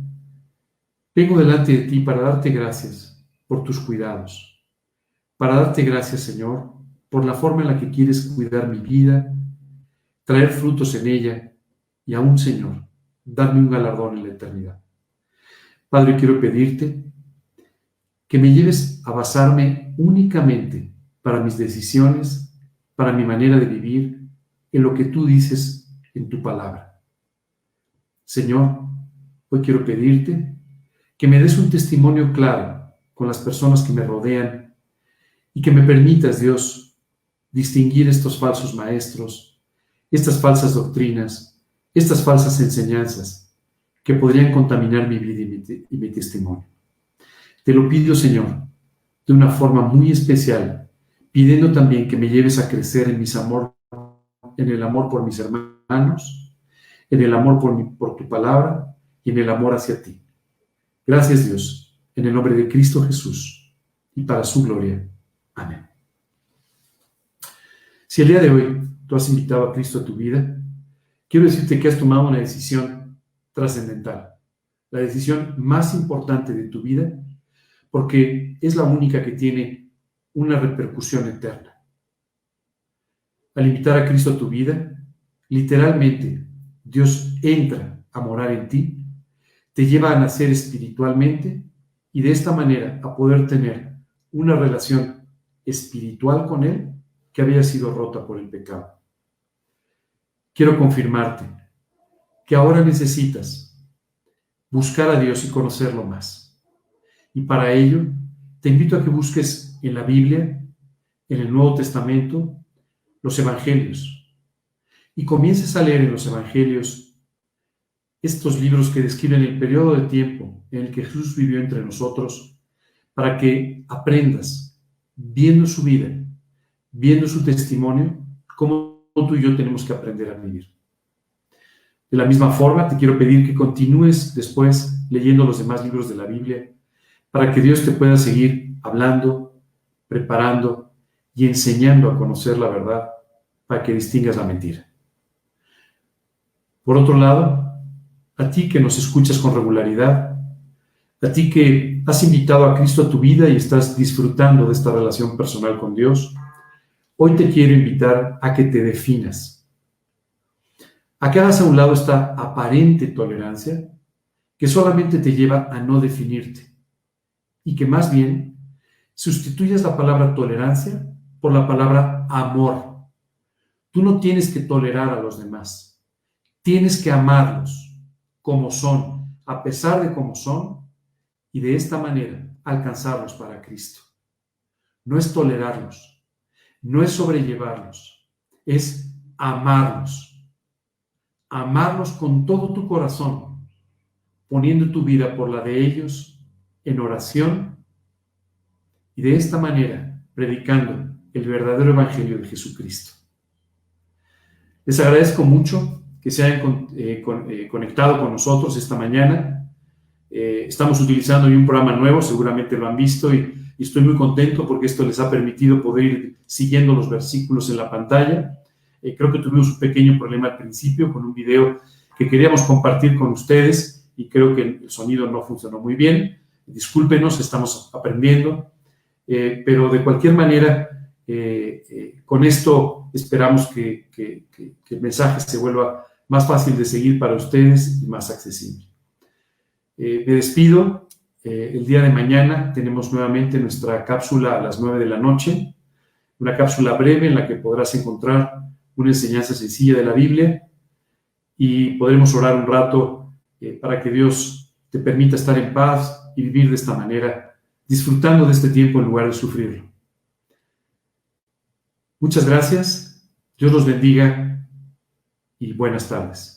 vengo delante de ti para darte gracias por tus cuidados para darte gracias, Señor, por la forma en la que quieres cuidar mi vida, traer frutos en ella y aún, Señor, darme un galardón en la eternidad. Padre, quiero pedirte que me lleves a basarme únicamente para mis decisiones, para mi manera de vivir, en lo que tú dices en tu palabra. Señor, hoy quiero pedirte que me des un testimonio claro con las personas que me rodean y que me permitas, Dios, distinguir estos falsos maestros, estas falsas doctrinas, estas falsas enseñanzas que podrían contaminar mi vida y mi, testimonio. Te lo pido, Señor, de una forma muy especial, pidiendo también que me lleves a crecer en mis amor, en el amor por mis hermanos, en el amor por, por tu palabra y en el amor hacia ti. Gracias, Dios, en el nombre de Cristo Jesús y para su gloria. Amén. Si el día de hoy tú has invitado a Cristo a tu vida, quiero decirte que has tomado una decisión trascendental, la decisión más importante de tu vida, porque es la única que tiene una repercusión eterna. Al invitar a Cristo a tu vida, literalmente Dios entra a morar en ti, te lleva a nacer espiritualmente y de esta manera a poder tener una relación espiritual con Él que había sido rota por el pecado. Quiero confirmarte que ahora necesitas buscar a Dios y conocerlo más. Y para ello, te invito a que busques en la Biblia, en el Nuevo Testamento, los Evangelios. Y comiences a leer en los Evangelios estos libros que describen el periodo de tiempo en el que Jesús vivió entre nosotros, para que aprendas, viendo su vida, viendo su testimonio, cómo tú y yo tenemos que aprender a vivir. De la misma forma, te quiero pedir que continúes después leyendo los demás libros de la Biblia para que Dios te pueda seguir hablando, preparando y enseñando a conocer la verdad para que distingas la mentira. Por otro lado, a ti que nos escuchas con regularidad, a ti que has invitado a Cristo a tu vida y estás disfrutando de esta relación personal con Dios, hoy te quiero invitar a que te definas, a que hagas a un lado esta aparente tolerancia que solamente te lleva a no definirte y que más bien sustituyas la palabra tolerancia por la palabra amor. Tú no tienes que tolerar a los demás, tienes que amarlos como son, a pesar de cómo son, y de esta manera alcanzarlos para Cristo. No es tolerarlos, no es sobrellevarlos, es amarlos. Amarlos con todo tu corazón, poniendo tu vida por la de ellos en oración y de esta manera predicando el verdadero Evangelio de Jesucristo. Les agradezco mucho que se hayan eh, eh, conectado con nosotros esta mañana. Eh, estamos utilizando hoy un programa nuevo, seguramente lo han visto, y, y, estoy muy contento porque esto les ha permitido poder ir siguiendo los versículos en la pantalla. creo que tuvimos un pequeño problema al principio con un video que queríamos compartir con ustedes y creo que el sonido no funcionó muy bien. Discúlpenos, estamos aprendiendo, pero de cualquier manera eh, eh, con esto esperamos que, el mensaje se vuelva más fácil de seguir para ustedes y más accesible. Eh, me despido. el día de mañana tenemos nuevamente nuestra cápsula a las 9 de la noche, una cápsula breve en la que podrás encontrar una enseñanza sencilla de la Biblia y podremos orar un rato para que Dios te permita estar en paz y vivir de esta manera, disfrutando de este tiempo en lugar de sufrirlo. Muchas gracias, Dios los bendiga y buenas tardes.